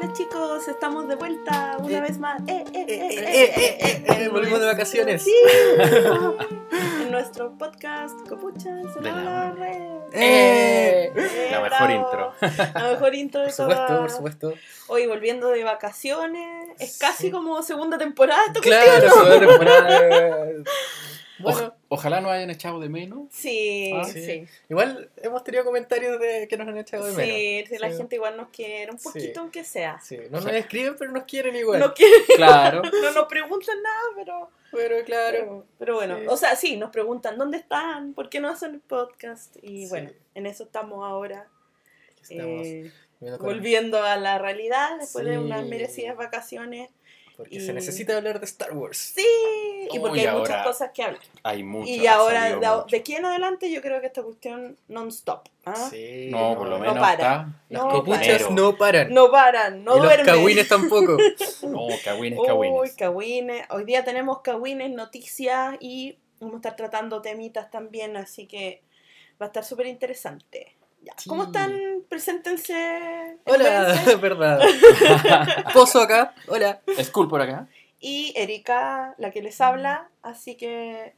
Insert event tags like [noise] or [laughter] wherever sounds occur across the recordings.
Hola chicos, estamos de vuelta una vez más. Volvimos de vacaciones. En nuestro podcast Copuchas en de la red. la mejor intro. La mejor intro de Por supuesto, por supuesto. Hoy volviendo de vacaciones. Es casi como segunda temporada. Claro, segunda temporada. bueno ojalá no hayan echado de menos. Sí, Ah, sí. sí. igual hemos tenido comentarios de que nos han echado de menos. Sí, sí, la Sí. gente igual nos quiere, un Sí. poquito aunque sea. Sí, no nos escriben, pero nos quieren igual. No, quiere- [laughs] Claro. [laughs] no nos preguntan nada, pero, Pero claro. pero, pero bueno, Sí. o sea, sí, nos preguntan dónde están, por qué no hacen el podcast. Y Sí. bueno, en eso estamos ahora, Estamos eh, volviendo a la realidad después de unas merecidas vacaciones. Porque y- se necesita hablar de Star Wars. Sí, y porque Uy, hay muchas cosas que hablar. Hay mucho. y ahora, de, mucho. de aquí en adelante, yo creo que esta cuestión non-stop. ¿ah? Sí, No, por lo No menos para. está. Las No copuchas para. no paran. No paran, no y los duermen. cagüines tampoco. [laughs] No, cagüines, Uy, cagüines. cagüines. Hoy día tenemos cagüines, noticias y vamos a estar tratando temitas también, así que va a estar súper interesante. Ya. Sí. ¿Cómo están? Preséntense. Hola, verdad. [laughs] [laughs] Pozo acá. Hola. Skull por acá. Y Erika, la que les habla, así que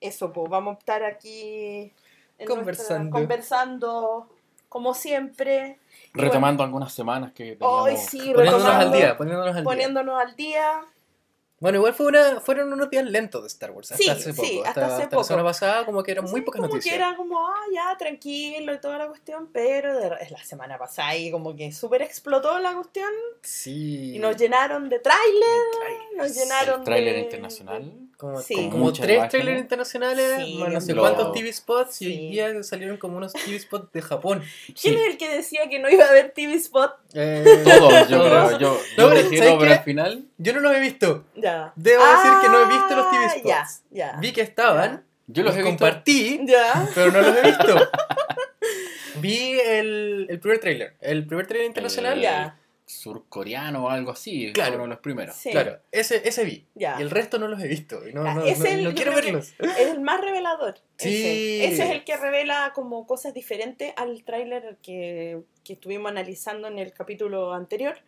eso, pues vamos a estar aquí en nuestra- Conversando. conversando como siempre, Retomando algunas semanas que Hoy teníamos. sí, Poniéndonos al retomando, día, poniéndonos al día. poniéndonos al día. Bueno, igual fue una, fueron unos días lentos de Star Wars. Hasta Sí, hace poco. sí, hasta hace la poco. semana pasada como que eran muy pocas como noticias. que era como, ah, ya, tranquilo y toda la cuestión, pero de, es la semana pasada y como que súper explotó la cuestión Sí. y nos llenaron de tráiler, nos llenaron El tráiler de- internacional. Como, Sí. como tres imágenes. trailers internacionales, Sí, más no sé cuántos TV spots, y Sí. hoy día salieron como unos TV spots de Japón. ¿Quién Sí. es el que decía que no iba a haber TV Spot? Eh, Todos, yo creo. Yo, No, yo pero dije ¿sabes no, pero al final. Yo no los he visto. Ya. Debo decir que no he visto los TV Ah, spots. Ya, ya. Vi que estaban, Yo los he visto. compartí, Ya. pero no los he visto. [laughs] Vi el, el primer trailer. El primer trailer internacional. Ya. Surcoreano o algo así. Claro. Uno de los primeros. Sí. Claro, ese, ese vi. Ya. Y el resto no los he visto. Y no, no, ese no- el- no quiero verlos. Es el más revelador. Sí. Ese. Ese es el que revela como cosas diferentes al tráiler que, que estuvimos analizando en el capítulo anterior.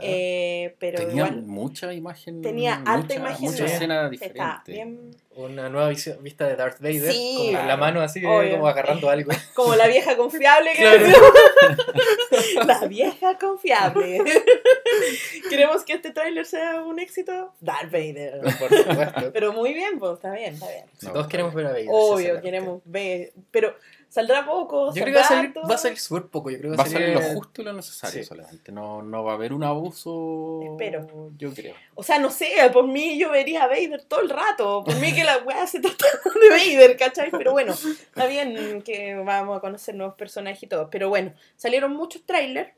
Eh, pero Tenía igual mucha imagen. tenía mucha, harta imagen Mucha escena diferente. bien Una nueva visión, vista de Darth Vader. Sí, con la mano así, Obvio. como agarrando algo. [laughs] como la vieja confiable que Claro. [laughs] La vieja confiable. [laughs] ¿Queremos que este tráiler sea un éxito? Darth Vader. Por supuesto. Pero muy bien, pues está bien, está bien. No, todos queremos ver a Vader. Obvio, queremos ver. Pero saldrá poco. Yo creo que va a salir, harto? va a salir súper poco. Yo creo que Va a salir lo justo y lo necesario Sí. solamente. No, no va a haber un abuso. Espero. Yo creo. O sea, no sé, por mí yo vería a Vader todo el rato. Por mí que la weá se trata de Vader, ¿cachai? Pero bueno, está bien que vamos a conocer nuevos personajes y todo. Pero bueno, salieron muchos trailers,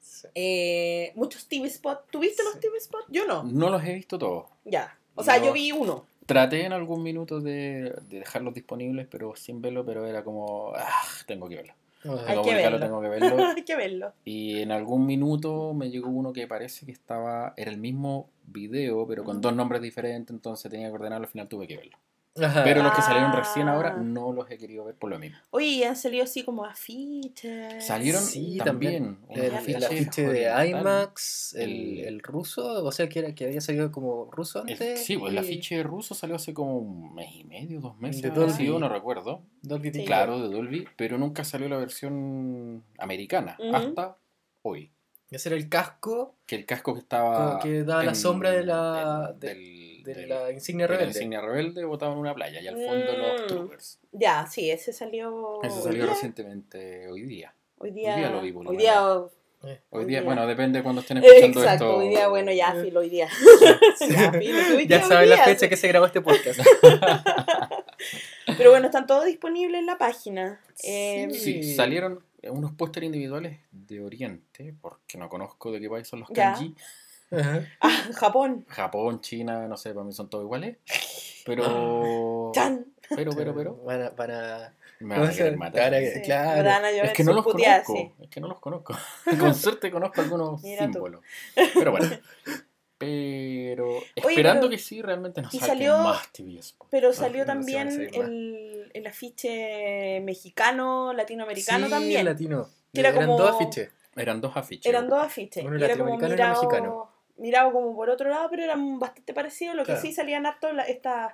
Sí. eh, muchos TV spots. ¿Tuviste los. TV spots? Yo no. No los he visto todos. Ya. O sea, No. yo vi uno. Traté en algún minuto de, de dejarlos disponibles, pero sin verlo, pero era como, ah, tengo que verlo. Ay, Hay Tengo que verlo, verlo. tengo que [laughs] verlo. Hay que verlo. Y en algún minuto me llegó uno que parece que estaba, era el mismo video, pero con dos nombres diferentes, entonces tenía que ordenarlo, al final tuve que verlo. Ajá. Pero los que salieron recién Ah. ahora no los he querido ver por lo mismo. Oye, han salido así como afiches. Salieron Sí, también. El, afiche el afiche de. IMAX, el, El- el ruso, o sea, que, era, que había salido como ruso El- antes. sí, pues el y afiche ruso salió hace como un mes y medio, dos meses. De Dolby. sido, no recuerdo. Dolby Sí. Claro, de Dolby, pero nunca salió la versión americana, hasta hoy. Ese era el casco Que el casco que estaba. Como que daba la sombra de la- en- de- del, de del- la insignia de la rebelde. insignia rebelde botado en una playa y al fondo los Mm. troopers. Ya, sí, ese salió. Hoy salió día. recientemente hoy día. Hoy día, Hoy día lo vi, por lo Hoy día. Eh, Hoy Hoy día, día. bueno, depende de cuando estén [laughs] escuchando Exacto, esto. hoy día, bueno, ya, Eh. filo, hoy día. [laughs] ya, filo, ¿tuviste Ya hoy saben la fecha que se grabó este podcast. [laughs] Pero bueno, están todos disponibles en la página. Eh, Sí, Sí. salieron unos pósteres individuales de Oriente, porque no conozco de qué país son los kanji. Ajá. Ah, Japón. Japón, China, no sé, para mí son todos iguales. [laughs] Pero. Chan. Pero, pero, pero. Van a, van a- Me ¿Cómo van a querer se- matar. Sí, claro. van a Es que no los conozco. sí. Es que no los conozco. [laughs] Con suerte conozco algunos [laughs] Mira tú. símbolos. Pero bueno. Pero esperando pero- que sí, realmente nos salió- más TV spots. Pero salió no, también el, el afiche mexicano, latinoamericano Sí, también. latino. Que era Eran como- dos afiches. Eran dos afiches. Eran dos afiches. Uno era como mirado, mexicano. mirado como por otro lado, pero eran bastante parecidos. Lo que Claro. sí salían harto estas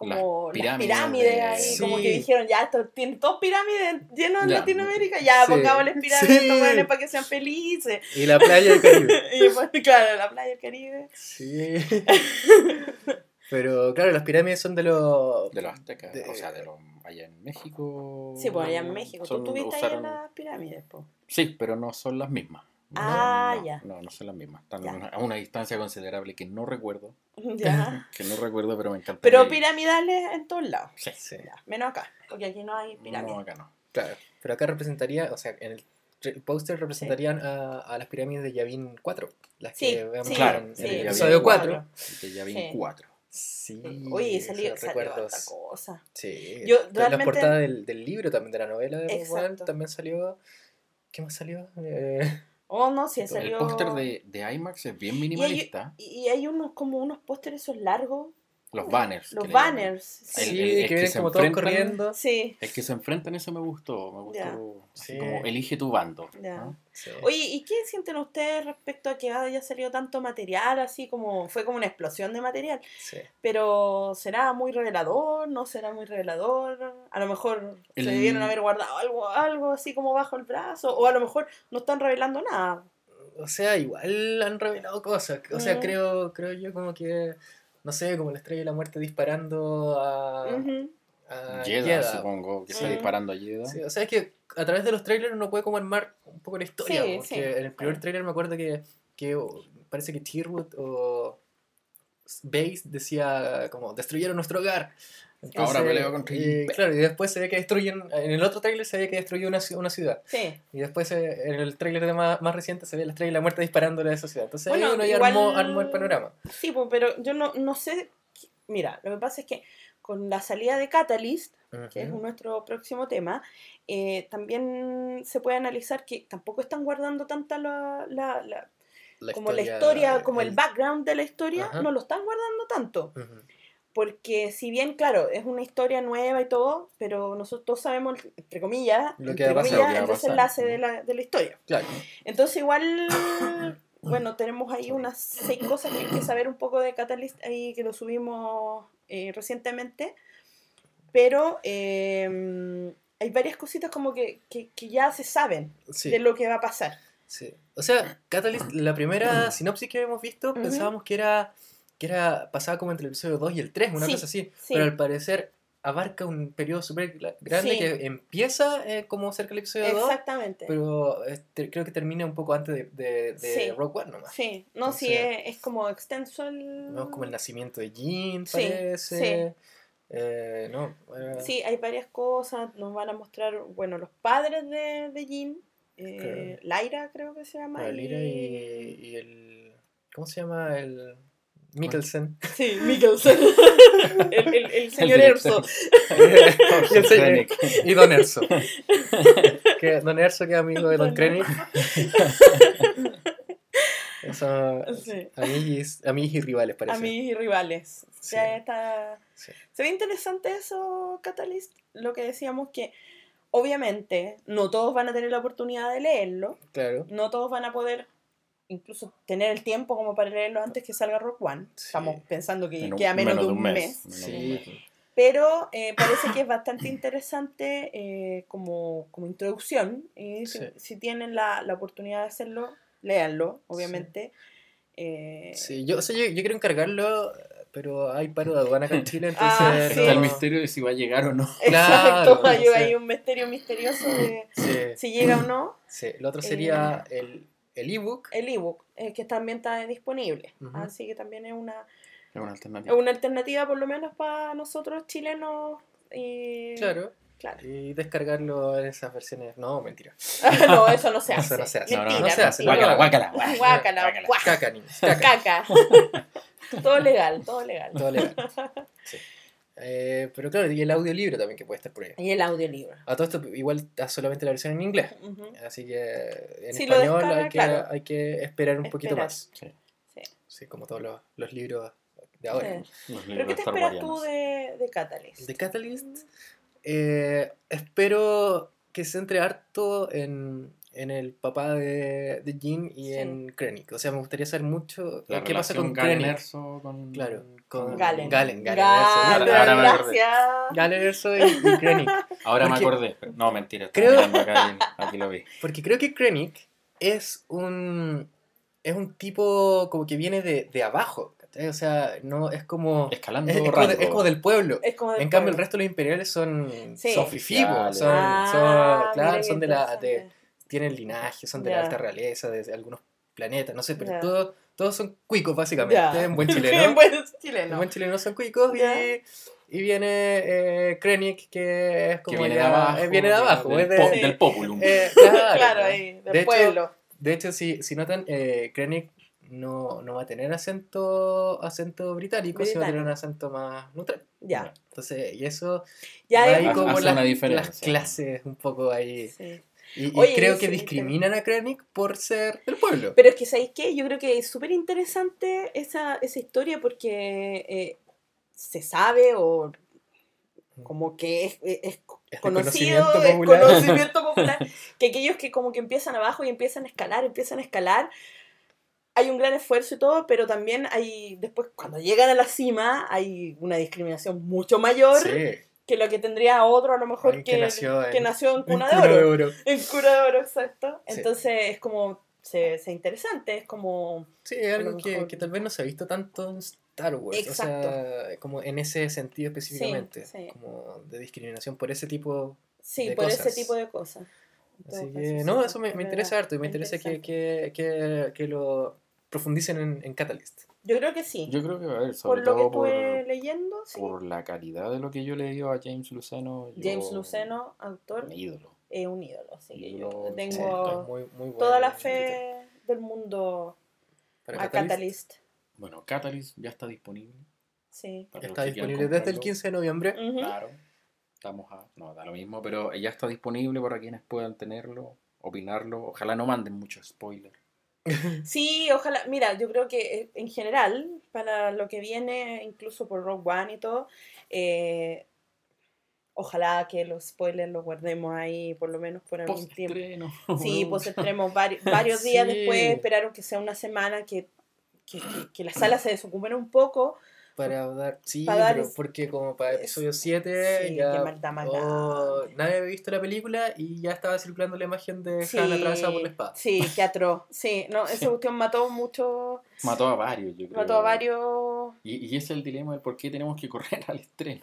como Las las pirámides de- ahí, como que dijeron, ya, esto tiene dos pirámides llenas en Ya. Latinoamérica, ya, Sí. pongámosles pirámides Sí. para que sean felices. Y la playa del Caribe. [laughs] y después, claro, la playa del Caribe. Sí. Pero claro, las pirámides son de los. De los aztecas. De- O sea, de los allá en México. Sí, pues allá en México. son- Tú estuviste ahí en usaron- las pirámides, pues. Sí, pero no son las mismas. Ah, no, ya. No, no son las mismas. Están Ya. a una distancia considerable que no recuerdo. [laughs] Ya. [laughs] Que no recuerdo, pero me encanta. Pero piramidales en todos lados. Sí. Sí. Ya, menos acá, porque aquí no hay pirámides. No, acá no. Claro. Pero acá representaría, o sea, en el póster representarían a, a las pirámides de Yavin 4. Las Sí, que vemos sí, Claro, en, el Yavin episodio cuatro. 4. Así que ya vi Sí. cuatro. Sí. Oye, salió, salió cosa. Sí. Yo La realmente- portada del, del libro también, de la novela de Exacto. también salió. ¿Qué más salió? Eh, Oh, no, sí, El salió... El póster de, de IMAX es bien minimalista. Y hay unos como unos pósteres esos largos. Los banners. Los banners. El- sí, el- el que que vienen se como todos enfrentan- corriendo. Sí. El que se enfrentan, ese me gustó. Me gustó. Ya. así Sí. como elige tu bando. Ya. ¿no? Sí. Oye, ¿y qué sienten ustedes respecto a que haya salido tanto material así como fue como una explosión de material? Sí. Pero ¿será muy revelador? ¿No será muy revelador? A lo mejor El- se debieron haber guardado algo, algo así como bajo el brazo, o a lo mejor no están revelando nada. O sea, igual han revelado cosas. O sea, Mm. creo, creo yo como que, no sé, como la estrella de la muerte disparando a, a Jeddah, Jeddah. supongo, que está disparando a Jeddah. Sí, o sea, es que a través de los trailers uno puede como armar un poco la historia. Sí, porque sí. en el primer trailer me acuerdo que, que oh, parece que Tyrwood o Base decía como destruyeron nuestro hogar. Ahora peleo contra Pe- Claro, y después se ve que destruyen, en el otro trailer se ve que destruyó una, una ciudad. Sí. Y después eh, en el trailer de más, más reciente se ve la estrella de la muerte disparándole a esa ciudad. Entonces Bueno, ahí uno ya igual- armó, armó el panorama. Sí, pues, pero yo no, no sé. Mira, lo que pasa es que con la salida de Catalyst, que es nuestro próximo tema, eh, también se puede analizar que tampoco están guardando tanta la, la- la- La como la historia, como el, el- background de la historia, no lo están guardando tanto. Ujú. Porque si bien, claro, es una historia nueva y todo, pero nosotros todos sabemos, entre comillas, Lo que entre pasar, comillas, lo que el desenlace de la, de la historia. Claro. Entonces igual, [coughs] bueno, tenemos ahí unas seis cosas que hay que saber un poco de Catalyst ahí que lo subimos eh, recientemente, pero eh, hay varias cositas como que, que, que ya se saben Sí. de lo que va a pasar. Sí. O sea, Catalyst, la primera sinopsis que hemos visto, Ujú. pensábamos que era, que era pasada como entre el episodio 2 y el 3, una Sí, cosa así. sí. Pero al parecer abarca un periodo súper grande Sí. que empieza eh, como cerca del episodio 2, Exactamente. pero este, creo que termina un poco antes de, de, de Sí. Rogue One nomás. Sí, no, sí, es, es como extenso el... Vemos como el nacimiento de Jean, Sí, parece. Eh, no, eh, Sí, hay varias cosas. Nos van a mostrar, bueno, los padres de, de Jean. eh, Lyra creo que se llama. Lyra y, y el... ¿Cómo se llama? El... Mikkelsen. Sí, Mikkelsen. [laughs] el, el, el señor El Erso. y, [laughs] el señor- y Don Erso. [laughs] que Don Erso, que es amigo de Don Krennic. Son Sí. amigos, amigos y rivales, parece. Amigos y rivales. Sí. Ya está. Sí. Se ve interesante eso, Catalyst. Lo que decíamos que, obviamente, no todos van a tener la oportunidad de leerlo. Claro. No todos van a poder incluso tener el tiempo como para leerlo antes que salga Rock One. Sí. Estamos pensando que un- queda menos, de un mes. Menos de un Sí. mes. Pero eh, parece que es bastante interesante eh, como, como introducción. Y si, Sí. si tienen la, la oportunidad de hacerlo, léanlo, obviamente. Eh, Sí, yo, o sea, yo, yo quiero encargarlo, pero hay paro de aduana acá en Chile, [laughs] entonces... Ah, sí. Está el misterio de si va a llegar o no. [laughs] Exacto, Claro, hay, sí. hay un misterio misterioso de Sí, si llega o no. sí. Lo otro sería el el ebook. El ebook, eh, que también está disponible. Así que también es una, Es una es alternativa. una alternativa, por lo menos para nosotros chilenos. Y, Claro. claro. Y descargarlo en esas versiones. No, mentira. [laughs] no, eso no se [laughs] hace. Eso no se hace. No, no, Mentira, no se hace, mentira. Guácala, guácala. Guácala, Guácala. guácala. Caca, niños, caca. Caca. [laughs] todo legal, todo legal. Todo legal. Sí. Eh, pero claro, y el audiolibro también que puede estar por ahí. Y el audiolibro. A todo esto igual está solamente la versión en inglés. Así que en Si español descarga, hay, que, claro. hay que esperar un poquito más. Sí. Sí. Sí, como todos los, los libros de ahora. Sí. Los ¿Pero libros qué te esperas tú de, de Catalyst? De Catalyst, eh, espero que se centre harto en, en el papá de, de Jean y Sí. en Krennic. O sea, me gustaría saber mucho La qué pasa con Galen Krennic. Erso con... Claro, con Galen. Galen, Galen, Galen, Erso. Ahora- ahora me. Galen Erso y, y Krennic. [laughs] Ahora Porque- me acordé. No, mentira. Creo- acá [laughs] aquí lo vi. Porque creo que Krennic es un es un tipo como que viene de, de abajo. O sea, no es como Escalando es, es como, de- es como del pueblo. Es como del En cambio, el resto de los imperiales son, Sí. son Ah, son- claro, de la, de. Tienen linaje, son de la alta realeza, de, algunos planetas, no sé, pero todos, todos son cuicos básicamente, en buen [laughs] En chileno. buen En chileno. buen chileno son cuicos y, y viene eh, Krennic que es Que como viene ya- de abajo. eh, viene de abajo, Del, es de- po- Sí. del populum. eh, [laughs] claro, Claro, ahí, del De hecho, pueblo. De hecho, si, si notan, eh, Krennic no, no va a tener acento, acento británico, sino va a tener un acento más neutral. Ya. Entonces, y eso Ya va es- ahí como hace las, una diferencia. las clases un poco ahí. Sí. Y, y Oye, creo que sí, discriminan a Krennic por ser del pueblo. Pero es que, ¿sabéis qué? Yo creo que es súper interesante esa, esa historia porque eh, se sabe o como que es, conocido, conocimiento es conocimiento popular, [laughs] que aquellos que como que empiezan abajo y empiezan a escalar, empiezan a escalar, hay un gran esfuerzo y todo, pero también hay, después cuando llegan a la cima, hay una discriminación mucho mayor Sí, que lo que tendría otro a lo mejor que, que nació en- que nació en cuna, un de oro. de oro. En cura de oro, exacto. Sí. Entonces es como, se, se interesante, es como, Sí, es algo que, que tal vez no se ha visto tanto en Star Wars. O sea, como en ese sentido específicamente. sí. Como de discriminación por ese tipo. sí, De por cosas. ese tipo de cosas. Así que, no, eso me, interesa harto y me es interesa que, que, que, que lo profundicen en, en Catalyst. Yo creo que sí. Yo creo que va a haber, por sobre lo que todo por, leyendo, sí. por la calidad de lo que yo le digo a James Luceno. yo- James Luceno, autor, Mi ídolo. es un ídolo, así que yo tengo es muy, muy bueno toda la fe del mundo Para a Catalyst. Catalyst. Bueno, Catalyst ya está disponible. Sí. para Está disponible desde el comprarlo. 15 de noviembre. Claro. Estamos a. No, da lo mismo, pero ya está disponible para quienes puedan tenerlo, opinarlo. Ojalá no manden mucho spoiler. Sí, ojalá. Mira, yo creo que eh, en general, para lo que viene, incluso por Rogue One y todo, eh, ojalá que los spoilers los guardemos ahí por lo menos por algún tiempo. Sí, pues entremos [laughs] varios, varios días Sí. después, esperaron que sea una semana que, que, que- que las salas se desocupen un poco. Para dar. Sí, Para dar pero es- porque como para episodio 7 sí, ya. oh, nadie había visto la película y ya estaba circulando la imagen de Sí, Han atravesada por la espada. sí, qué atroz. Sí, no, [laughs] esa cuestión mató mucho, Mató a varios, yo creo. mató a varios. Y, y ese es el dilema del por qué tenemos que correr [laughs] al estreno.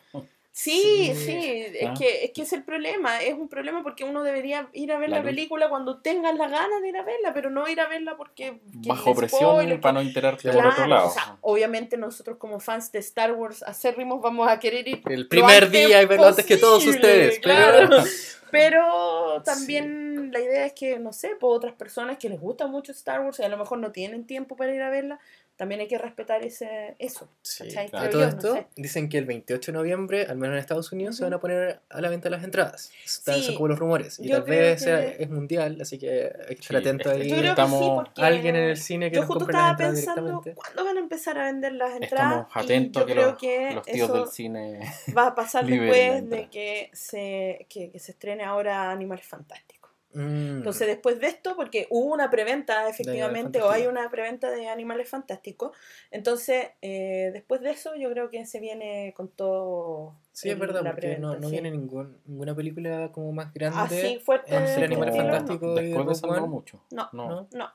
Sí, Sí. sí, es, que, es que es el problema, es un problema porque uno debería ir a ver La película cuando tengas las ganas de ir a verla, pero no ir a verla porque... que Bajo presión spoiler, para no enterarte Claro, por otro lado. o sea, obviamente nosotros como fans de Star Wars acérrimos vamos a querer ir El primer día y verlo antes que todos ustedes. claro. Pero... [laughs] Pero también la idea es que, no sé, por otras personas que les gusta mucho Star Wars y a lo mejor no tienen tiempo para ir a verla, también hay que respetar ese, eso. Sí, todo yo, no esto, sé. dicen que el 28 de noviembre, al menos en Estados Unidos, se van a poner a la venta las entradas. Están, Sí, son como los rumores. Y yo tal creo vez sea- que- es mundial, así que hay que estar Sí, atento ahí. Yo creo que sí, Estamos- porque Alguien en el cine que yo nos justo las estaba pensando cuándo van a empezar a vender las entradas. Estamos y atentos yo a que creo los, que los tíos del cine. va a pasar [laughs] después de que se, que, que se estrene ahora Animales Fantásticos. Mm. Entonces, después de esto, porque hubo una preventa, efectivamente, o hay una preventa de Animales Fantásticos, entonces, eh, después de eso, yo creo que se viene con todo. sí, es verdad, porque preventa, no, no sí. viene ningún, ninguna película como más grande. Así fuerte. entre Animales estilo, no. Fantásticos. y Después de eso no One. mucho. No, No. ¿no? No.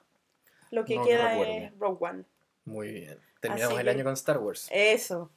Lo que No, no queda es Rogue One. Muy bien. Terminamos Así el que- año con Star Wars. Eso,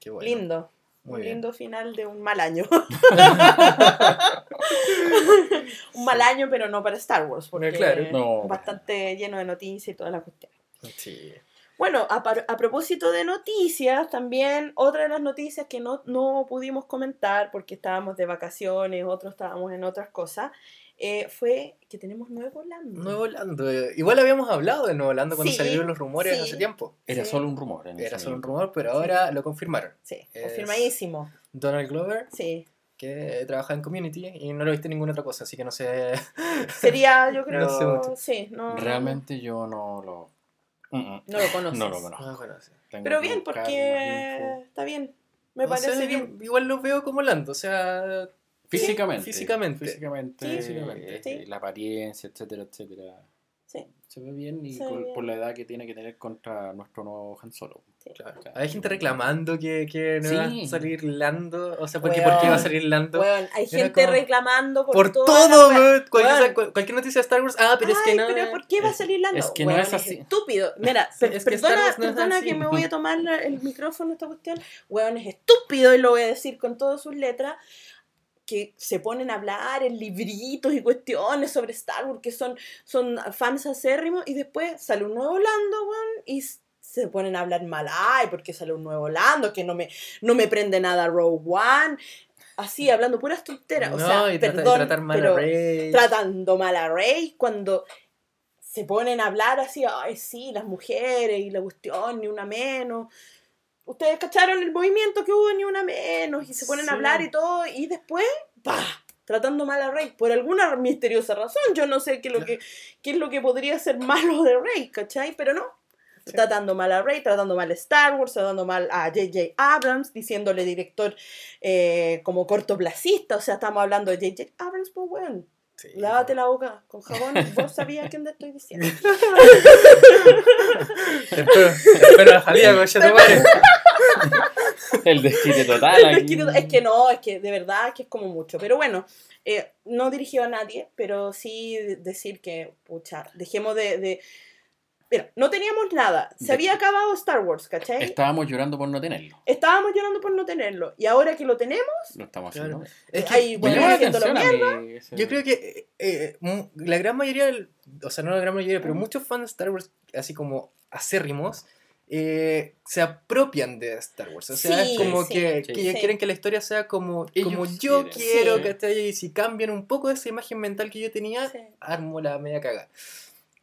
Qué bueno. lindo. Muy un bien. lindo final de un mal año. [laughs] un mal año, pero no para Star Wars, porque Claro. No. bastante lleno de noticias y toda la cuestión. Sí. Bueno, a, a propósito de noticias, también otra de las noticias que no, no pudimos comentar porque estábamos de vacaciones, otros estábamos en otras cosas, eh, fue que tenemos Nuevo Lando. Nuevo Holando. eh, Igual habíamos hablado de Nuevo Holando cuando Sí, salieron los rumores sí. hace tiempo. Era Sí. solo un rumor. en Era solo un rumor, pero ahora lo confirmaron. Sí, Es- confirmadísimo. Donald Glover, Sí. que trabaja en Community y no lo viste en ninguna otra cosa, así que no sé. [laughs] Sería, yo [laughs] creo, No sé mucho. sí, no, Realmente yo no lo. Mm, mm. no lo conoces. No lo conozco. Pero bien, porque está bien, me parece bien. igual lo veo como Lando, o sea, Físicamente. Físicamente. Físicamente. Sí, eh, sí. La apariencia, etcétera, etcétera. Sí. Se ve bien y por, bien. por la edad que tiene que tener contra nuestro nuevo Han Solo. Sí. Claro. Hay gente reclamando que, que no va Sí. a salir Lando. O sea, ¿por qué, Weón. ¿por qué va a salir Lando? Weón, hay Era gente como- reclamando por, Por todo, wea. weón. Cualquier, cualquier noticia de Star Wars. Ah, pero es que Ay, no. pero ¿por qué va a salir Lando? Es que no es así. estúpido. Mira, Sí, [laughs] per- es que perdona, no es perdona que me voy a tomar el micrófono esta cuestión. Weón, es estúpido y lo voy a decir con todas sus letras. Que se ponen a hablar en libritos y cuestiones sobre Star Wars, que son, son fans acérrimos, y después sale un nuevo Lando, y se ponen a hablar mal, ay, porque sale un nuevo Lando, que no me, no me prende nada Rogue One, así, hablando puras tonteras, o No, sea, y, trata- y perdón, tratar mal pero a Rey. tratando mal a Rey cuando se ponen a hablar así, ay, sí, las mujeres y la cuestión, ni una menos. Ustedes cacharon el movimiento que hubo, ni una menos, y se ponen Sí. a hablar y todo, y después, ¡pah! tratando mal a Rey, por alguna misteriosa razón, yo no sé qué es lo que, qué es lo que podría ser malo de Rey, ¿cachai? Pero no, Sí. tratando mal a Rey, tratando mal a Star Wars, tratando mal a J.J. Abrams, diciéndole director eh, como cortoplacista, o sea, estamos hablando de J.J. Abrams, pues weón, Sí. lávate la boca con jabón, vos sabías a quién te estoy diciendo. Espero, espero la salida, madre. El desquite total. Es que, es que no, es que de verdad que es como mucho. Pero bueno, eh, no dirigió a nadie, pero sí de- decir que, pucha, dejemos de... de- Mira, no teníamos nada. Se De- había acabado Star Wars, ¿cachai? Estábamos llorando por no tenerlo. Estábamos llorando por no tenerlo. Y ahora que lo tenemos, Lo estamos Claro. haciendo. Es que Hay Me bueno, ese- Yo creo que eh, eh, la gran mayoría, del- o sea, no la gran mayoría, pero muchos fans de Star Wars, así como acérrimos, eh, se apropian de Star Wars. O sea, Sí, es como sí, que, sí. que ellos Sí. quieren que la historia sea como, como yo quieren. quiero, Sí. ¿cachai? Y si cambian un poco de esa imagen mental que yo tenía, Sí. armo la media caga.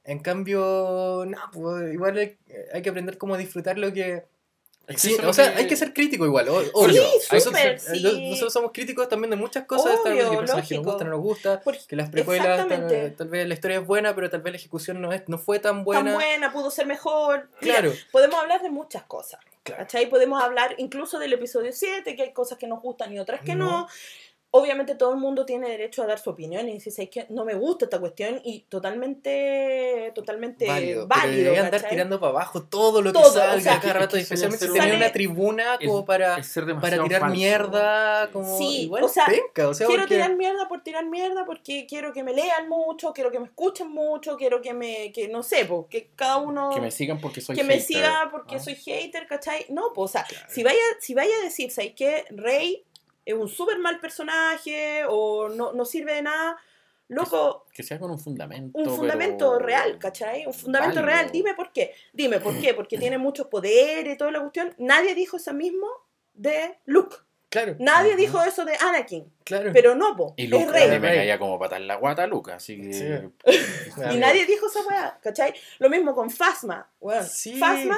En cambio, no, pues igual hay, hay que aprender cómo disfrutar lo que... Sí, o sea, que- hay que ser crítico igual, o- obvio. Sí, súper, ser- sí. Nosotros somos críticos también de muchas cosas de Obvio, que personajes que nos gustan no nos gusta, Porque que las precuelas tal, tal vez la historia es buena, pero tal vez la ejecución no, es, no fue tan buena. tan buena, pudo ser mejor. Mira, Claro, podemos hablar de muchas cosas. Claro. ¿Cachai? Podemos hablar incluso del episodio 7, que hay cosas que nos gustan y otras que no. No. Obviamente todo el mundo tiene derecho a dar su opinión y decir, "¿Sabes qué? no me gusta esta cuestión y totalmente, totalmente válido. válido. pero andar ¿cachai? tirando para abajo todo lo que Todo, salga o sea, cada rato, es que especialmente si una tribuna como Es- para, es ser para tirar falso. mierda, Sí. como Sí, igual o sea, penca, o sea, Quiero porque- tirar mierda por tirar mierda porque quiero que me lean mucho, quiero que me escuchen mucho, quiero que me, que no sé, porque cada uno... Que me sigan porque soy que me hater. siga porque Ah. soy hater, ¿cachai? No, pues, o sea, Claro. si vaya, si vaya a decir, ¿sabes qué? Rey es un súper mal personaje o no, no sirve de nada, loco, Que sea con un fundamento. un fundamento pero real, ¿cachai? Un fundamento válido. real, dime por qué. Dime por qué, porque tiene mucho poder y toda la cuestión. Nadie dijo eso mismo de Luke. Claro, Nadie dijo eso de Anakin. claro. Pero no, po, Y es Luke a Rey. mí me caía como patar la guata Luca, así que. Sí. [laughs] Y nadie dijo esa weá, ¿cachai? Lo mismo con Fasma. Bueno, Sí. Fasma,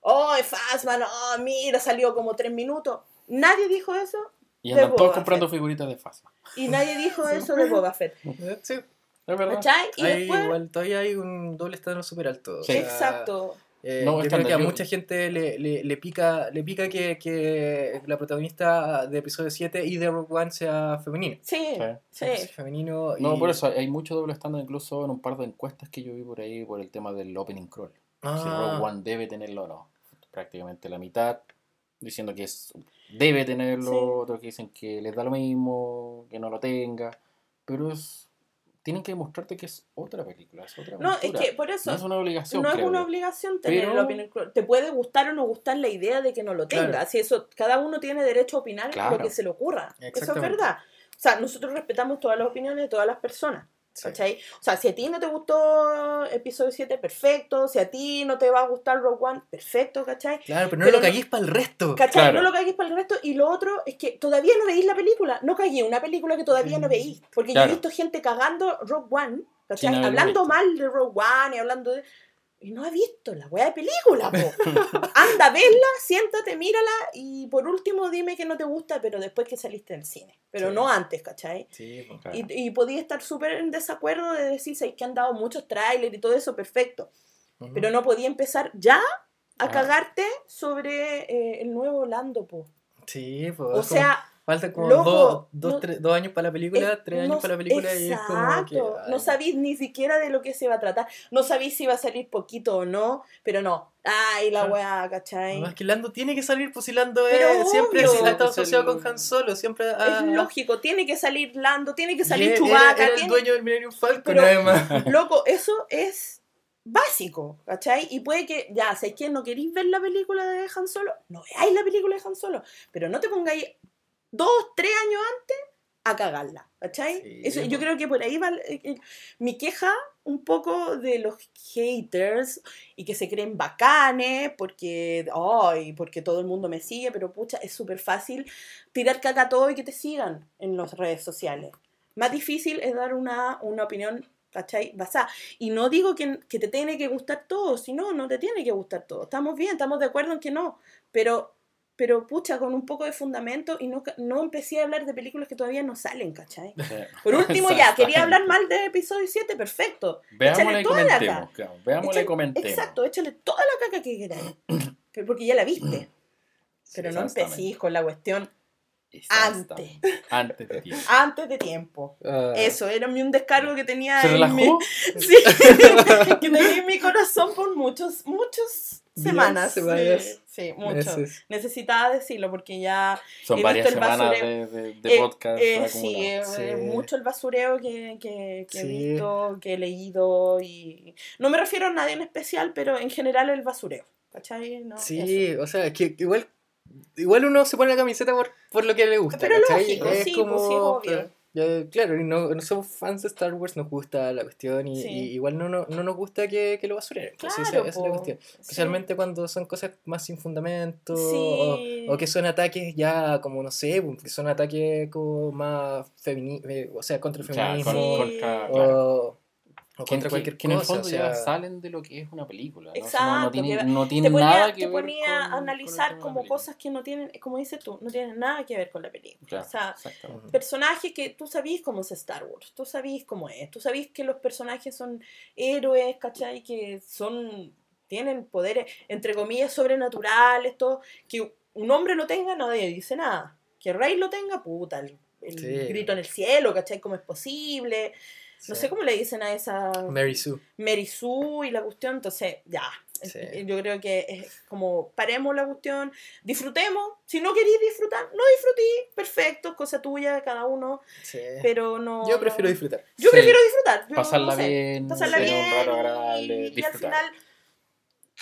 oh, Fasma, no, mira, salió como tres minutos. Nadie dijo eso Y andan todos comprando Fett. figuritas de Fasma. y nadie dijo [laughs] Sí. eso de Boba Fett. [laughs] Sí, Es verdad. ¿Cachai? Y hay después, igual, todavía hay un doble estándar súper alto. o Sí. sea, exacto. Eh, No, yo creo que a yo- mucha gente le, le, le pica, le pica que, que la protagonista de episodio 7 y de Rogue One sea femenina. Sí, Sí. sí. Es femenino y... No, por eso hay mucho doble estándar incluso en un par de encuestas que yo vi por ahí por el tema del opening crawl. Si Ah, Rogue One debe tenerlo o no. Prácticamente la mitad diciendo que es, debe tenerlo, Sí. otros que dicen que les da lo mismo, que no lo tenga. Pero es, tienen que demostrarte que es otra película, es otra No, es que por eso No es una obligación, no es una obligación tener Pero- la opinión. Te puede gustar o no gustar la idea de que no lo tenga. Claro. Si eso, cada uno tiene derecho a opinar Claro. lo que se le ocurra. Eso es verdad. O sea, nosotros respetamos todas las opiniones de todas las personas. Sí. ¿Cachai? O sea, si a ti no te gustó episodio 7, perfecto. Si a ti no te va a gustar Rogue One, perfecto, ¿cachai? Claro, pero no Pero lo no- caguéis para el resto. ¿Cachai? Claro. No lo caguéis para el resto. Y lo otro es que todavía no veís la película. No cagué una película que todavía no veís. Porque yo he visto gente cagando Rogue One, ¿cachai? Hablando mal de Rogue One y hablando de. Y no ha visto la weá de película, po. [laughs] Anda, verla, siéntate, mírala y por último dime que no te gusta, pero después que saliste del cine. Pero Sí. no antes, ¿cachai? Sí, pues. Claro. Y, y podía estar súper en desacuerdo de decir, "Sabes que han dado muchos trailers y todo eso, perfecto. Pero no podía empezar ya a Ah. cagarte sobre eh, el nuevo Lando, po. Sí, pues. O sea, Faltan como Loco, dos, dos, no- tres- dos años para la película, Es- tres años no- para la película y es como que... Ay, No sabéis ni siquiera de lo que se va a tratar. No sabéis si va a salir poquito o no, pero no. Ay, la weá, ¿cachai? Además que Lando tiene que salir, pues si Lando es- siempre obvio. ha estado Es asociado con Han Solo, siempre. Es lógico, tiene que salir Lando, tiene que salir Chewbacca. Era el tiene- dueño del Millennium Falcon, Pero- además. Loco, eso es básico, ¿cachai? Y puede que, ya, ¿sabes que no queréis ver la película de Han Solo? No veáis la película de Han Solo, pero no te pongáis dos, tres años antes a cagarla, ¿cachai? Sí, Eso, yo po. creo que por ahí va el- mi queja un poco de los haters y que se creen bacanes porque, ay, porque todo el mundo me sigue, pero pucha, es súper fácil tirar caca a todo y que te sigan en las redes sociales. Más difícil es dar una, una opinión, ¿cachai? Basada. Y no digo que, que te tiene que gustar todo, si no, no te tiene que gustar todo. Estamos bien, estamos de acuerdo en que no, pero, pero pucha, con un poco de fundamento y no, no empecé a hablar de películas que todavía no salen, ¿cachai? Sí. Por último, ya, quería hablar Exactamente. mal de episodio 7, perfecto. Échale y toda la comentemos. caca. claro, Veámosla y Échale- comentemos. Exacto, échale toda la caca que queráis. [clears throat] Porque ya la viste. Pero no Exactamente. empecéis con la cuestión Exactamente. Antes de tiempo. [laughs] antes de tiempo. Ah. Eso, era mi- un descargo que tenía ¿Se en relajó? mi, [laughs] sí, [laughs] que tenía en mi corazón por muchos, muchas Días, semanas. Sí, semanas, Sí, mucho. Meses. Necesitaba decirlo porque ya Son He varias visto el semanas de, basureo. de, de Eh, podcast eh, sí, eh, mucho el basureo que, que- que he visto, que he leído y no me refiero a nadie en especial, pero en general el basureo. ¿Cachai? No, eso. Sí, o sea, que que igual, igual uno se pone la camiseta por, por lo que le gusta. Pero ¿cachai? lógico, es sí, como, pues obvio. pero, ya, claro, y no, no somos fans de Star Wars, nos gusta la cuestión y, Sí. y igual no, no, no nos gusta que, que lo basureen. pues, esa- Claro, esa, es la po. cuestión. Sí. Especialmente cuando son cosas más sin fundamento Sí. o, o que son ataques ya como, no sé, pues, que son ataques como más femini o sea, contra el feminismo con- Sí. contra, claro. o, o Que, contra que- cualquier que en el cosa. fondo o sea, ya salen de lo que es una película. ¿no? No- Exacto, no, que no tiene te ponía, nada que te ver ponía con- a analizar como cosas que no tienen, como dices tú, no tienen nada que ver con la película. Claro, O sea, exactamente. personajes que tú sabís cómo es Star Wars, tú sabís cómo es, tú sabís que los personajes son héroes, ¿cachai? Que son, tienen poderes, entre comillas, sobrenaturales, todo, que un hombre lo tenga, nadie dice nada, que Rey lo tenga, puta, el, el Sí. grito en el cielo, ¿cachai? ¿Cómo es posible? No sí. sé cómo le dicen a esa Mary Sue. Mary Sue y la cuestión, entonces ya. Sí. Yo creo que es como paremos la cuestión, disfrutemos. Si no queréis disfrutar, no disfrutí, perfecto, cosa tuya, cada uno, Sí. pero no. Yo prefiero no- disfrutar. Yo Sí. prefiero disfrutar. yo Pasarla no sé, bien, Pasarla bien. un rato y- agradable, y, al disfrutar. final.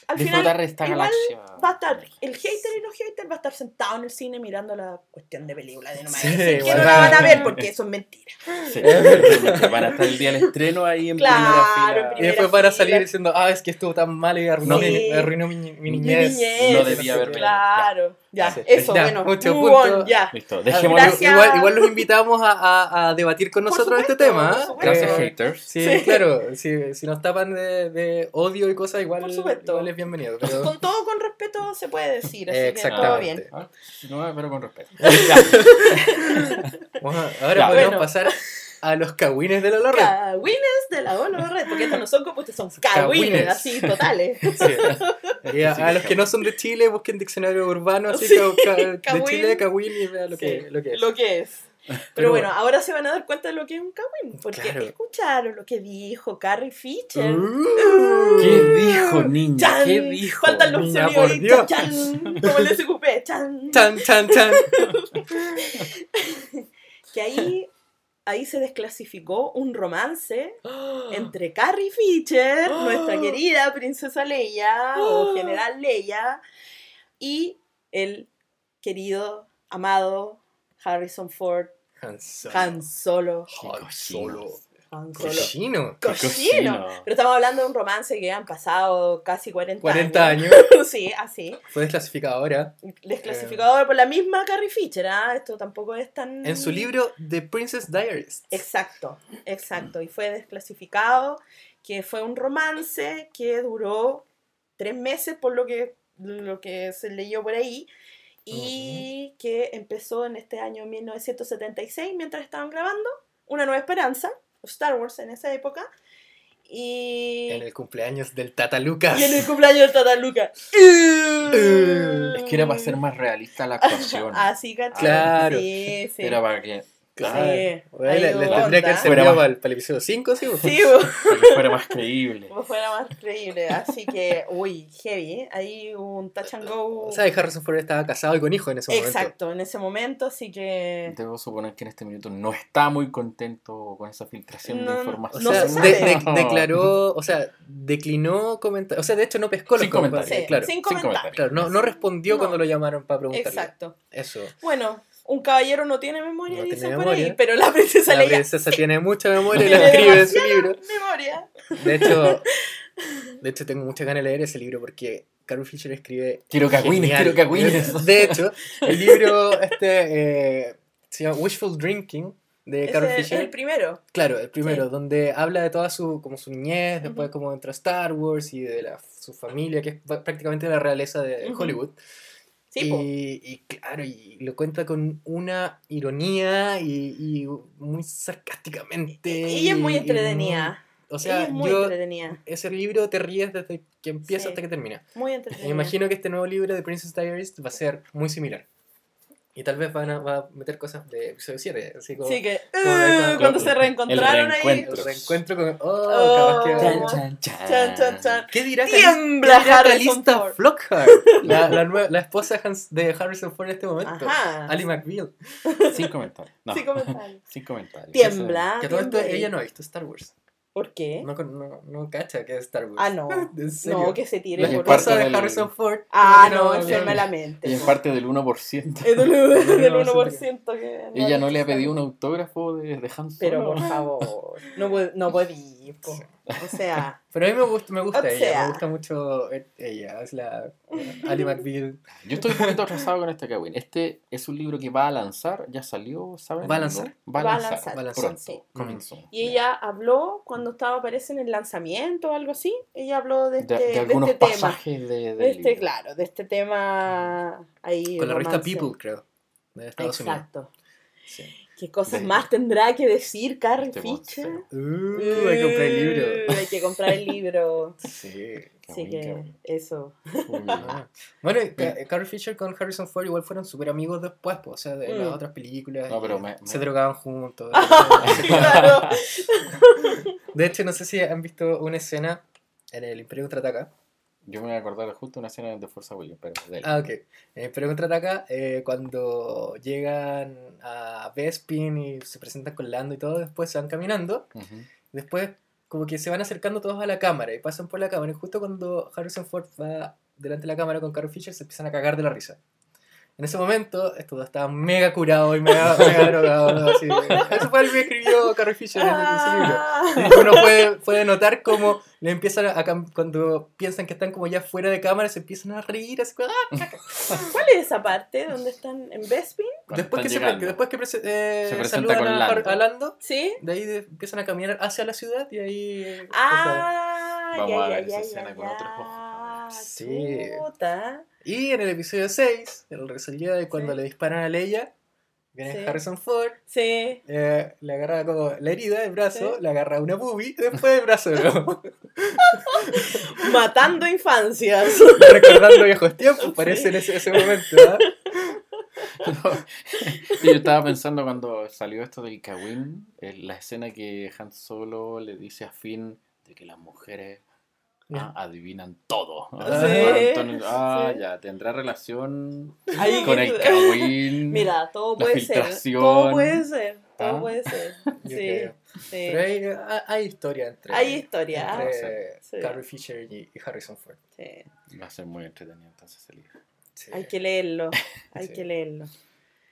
Al disfrutar final de esta igual galaxia. va a estar el hater y los haters va a estar sentado en el cine mirando la cuestión de película de no Sí, a que no la van a ver porque [laughs] eso es mentira. Sí, van a estar el día del estreno ahí en Claro, primera en fila. Y después para fila. salir diciendo, ah, es que estuvo tan mal y arruinó, Sí. mi, arruinó mi, mi Mi niñez. niñez, No debía haber venido. Claro, ya, Sí. eso, Ya, bueno, mucho move punto. on, ya. Listo. Igual, igual los invitamos a, a- a debatir con nosotros este tema. ¿eh? Gracias, Eh, haters. Sí, Sí. claro, si, si nos tapan de, de odio y cosas, igual, Por supuesto. igual es bienvenido. Pero... Con todo con respeto se puede decir, así que todo Exactamente. bien. Ah, No, pero con respeto. [laughs] [laughs] Bueno, ahora Ya, podemos bueno. pasar a los cagüines de la red. Cagüines de la Ola Red, porque estos no son como estos son cagüines, así totales. [laughs] Y a, a los que no son de Chile, busquen diccionario urbano, así Sí, que ca- de. [laughs] Chile, cagüín y vean lo que, Sí, lo que es. Lo que es. Pero, Pero bueno, bueno. ahora se van a dar cuenta de lo que es un cagüín, porque Claro. escucharon lo que dijo Carrie Fisher. Uh. ¿Qué dijo, niña? Chan, ¿Qué dijo? Faltan los Niña, sonidos por Dios. chan, chan, como el SQP, chan. Chan, chan, chan. [laughs] Que ahí, ahí se desclasificó un romance [gasps] entre Carrie Fisher, [gasps] nuestra querida princesa Leia o [gasps] general Leia, y el querido, amado Harrison Ford, Han Solo. Han Solo. Han Solo. Cochino. Cochino. Pero estamos hablando de un romance que han pasado casi 40, 40 años. años. [laughs] sí, así. Fue desclasificado ahora. Desclasificado por la misma Carrie Fisher, ¿ah? Esto tampoco es tan... En su libro The Princess Diaries. Exacto, exacto. Y fue desclasificado, que fue un romance que duró tres meses por lo que, lo que se leyó por ahí. Y que empezó en este año 1976, mientras estaban grabando Una Nueva Esperanza, Star Wars en esa época. Y. En el cumpleaños del Tata Lucas. y en el cumpleaños del Tata Luca. Es que era para ser más realista la [laughs] actuación. Así, ¿cachai? Claro. Sí, sí. Era para que, Claro. Sí, Bueno, tendría que haber servido más- para el, para el episodio 5, ¿sí? Sí, bo. para que fuera más creíble. como fuera más creíble. Así que, uy, heavy. ¿eh? Ahí hubo un touch and go. O sea, Harrison Ford estaba casado y con hijos en ese momento. Exacto, en ese momento, así que. Debo suponer que en este minuto no está muy contento con esa filtración No, de O información. No sea, se de- sabe. de- [laughs] declaró, o sea, declinó comentar, o sea, de hecho no pescó los Sin comentarios. comentarios, Sí, claro. sin comentarios. comentarios. Claro, no, no respondió No. cuando lo llamaron para preguntarle. Exacto. Eso. Bueno, un caballero no tiene memoria, No dicen tiene por memoria. ahí, pero la princesa La princesa tiene mucha [laughs] memoria y la escribe en su libro. memoria. De hecho, [laughs] de hecho tengo muchas ganas de leer ese libro porque Carol Fisher escribe Quiero cagüines, quiero cagüines. De hecho, el libro este eh, se llama Wishful Drinking de Carol es Fisher. el primero. Claro, el primero, Sí. donde habla de toda su, como su niñez, después Ujú. como entra Star Wars y de la, su familia, que es prácticamente la realeza de. Hollywood. Sí, y, y claro, y lo cuenta con una ironía y, y muy sarcásticamente. Ella es muy entretenida. o sea, es muy yo, entretenida. ese libro te ríes desde que empieza Sí. hasta que termina. Muy Me entretenida. imagino que este nuevo libro de Princess Diaries va a ser muy similar. Y tal vez van a, va a meter cosas de episodio 7, así como Sí, que como de eh, cuando- cuando se reencontraron el ahí. el reencuentro con... Oh, Oh. capaz que- Chan, Chan, chan, Chan, chan, chan. ¿Qué dirá Tiembla qué Harrison Ford. Flockhart? [laughs] La, la, nue- la esposa de Hans- de Harrison Ford en este momento. Ajá. Ali McBeal. Sin comentarios. No, Sí, comentarios. sin comentarios. [laughs] Tiembla. Que todo esto ella no ha visto Star Wars. ¿Por qué? No, con- no, no cacha que es Star Wars. Ah, no. [laughs] En serio. No, que se tire por esposa de del- Harrison Ford. Ah, como no, que enferma la mente. Y es parte del 1%. Es del, [laughs] del No, 1% que Ella no le ha pedido un autógrafo de, de Han Solo. Pero por favor, no, no po. O sea, [laughs] Pero a mí me gusta, me gusta ella, sea. me gusta mucho e- ella, es la Ali McBeal. Yo estoy un poquito atrasado con este Kawin. Este es un libro que va a lanzar, ya salió, ¿saben? ¿Va a lanzar? Va a Va a lanzar. lanzar, Va a lanzar. Pronto, sí. comenzó. y ella habló cuando estaba, parece, en el lanzamiento o algo así. Ella habló de este, de de algunos este tema. pasajes de, del De este, libro. claro, de este tema ahí. Con la revista. People, creo. De Estados Unidos. Exacto. Sí. ¿Qué cosas De- más tendrá que decir Carrie Este Fisher? Uh, hay que comprar el libro. Uh, hay que comprar el libro. [laughs] Sí. Así que eso. [laughs] Bueno, y Ca- Carrie Fisher con Harrison Ford igual fueron súper amigos después, pues, o sea, de las Mm. otras películas. No, pero me- Se me- drogaban juntos. [laughs] claro. de hecho, no sé si han visto una escena en el Imperio Contraataca. Yo me voy a acordar justo una escena de Forza Williams, pero de él. Ah, ok. El Imperio Contraataca, eh, cuando llegan a Bespin y se presentan con Lando y todo, después se van caminando. Después, como que se van acercando todos a la cámara y pasan por la cámara. Y justo cuando Harrison Ford va delante de la cámara con Carrie Fisher, se empiezan a cagar de la risa. En ese momento, estos dos estaban mega curados y mega, mega drogados. Así. Eso fue el que escribió Carrie Fisher en, ese libro. Y Ah. uno puede, puede notar como le empiezan a, cuando piensan que están como ya fuera de cámara, se empiezan a reír. Así, como, ¡ah! ¿Cuál es esa parte donde están en Bespin? Después que, están se, después que prese- eh, Se presenta saludan con a, Lando. a Lando, ¿Sí? de ahí de- empiezan a caminar hacia la ciudad y ahí... eh, Ah, Vamos ya, a ver ya, esa escena ya, con otros ojos. Sí. Chuta. Y en el episodio 6, el resolvido de cuando Sí. le disparan a Leia, viene Sí. Harrison Ford, Sí. eh, le agarra como la herida del brazo, Sí. le agarra una boobie, después el brazo de nuevo. [laughs] Matando infancias. Recordando viejos tiempos, Sí. parece en ese, ese momento. ¿ah? [laughs] Y yo estaba pensando cuando salió esto del Kawin, eh, la escena que Han Solo le dice a Finn de que las mujeres ah, adivinan todo. Sí. Ah, Sí. ya, tendrá relación Ahí con el [laughs] Kawin. Mira, todo puede ser. Todo puede ser. Todo Ah. puede ser. [laughs] Sí. creo. sí. Pero hay, hay- hay historia entre, Hay historia. entre Sí. Carrie Fisher y, y Harrison Ford. Sí. Va a ser muy entretenido entonces ese libro. Sí. Hay que leerlo. [laughs] Hay Sí. que leerlo.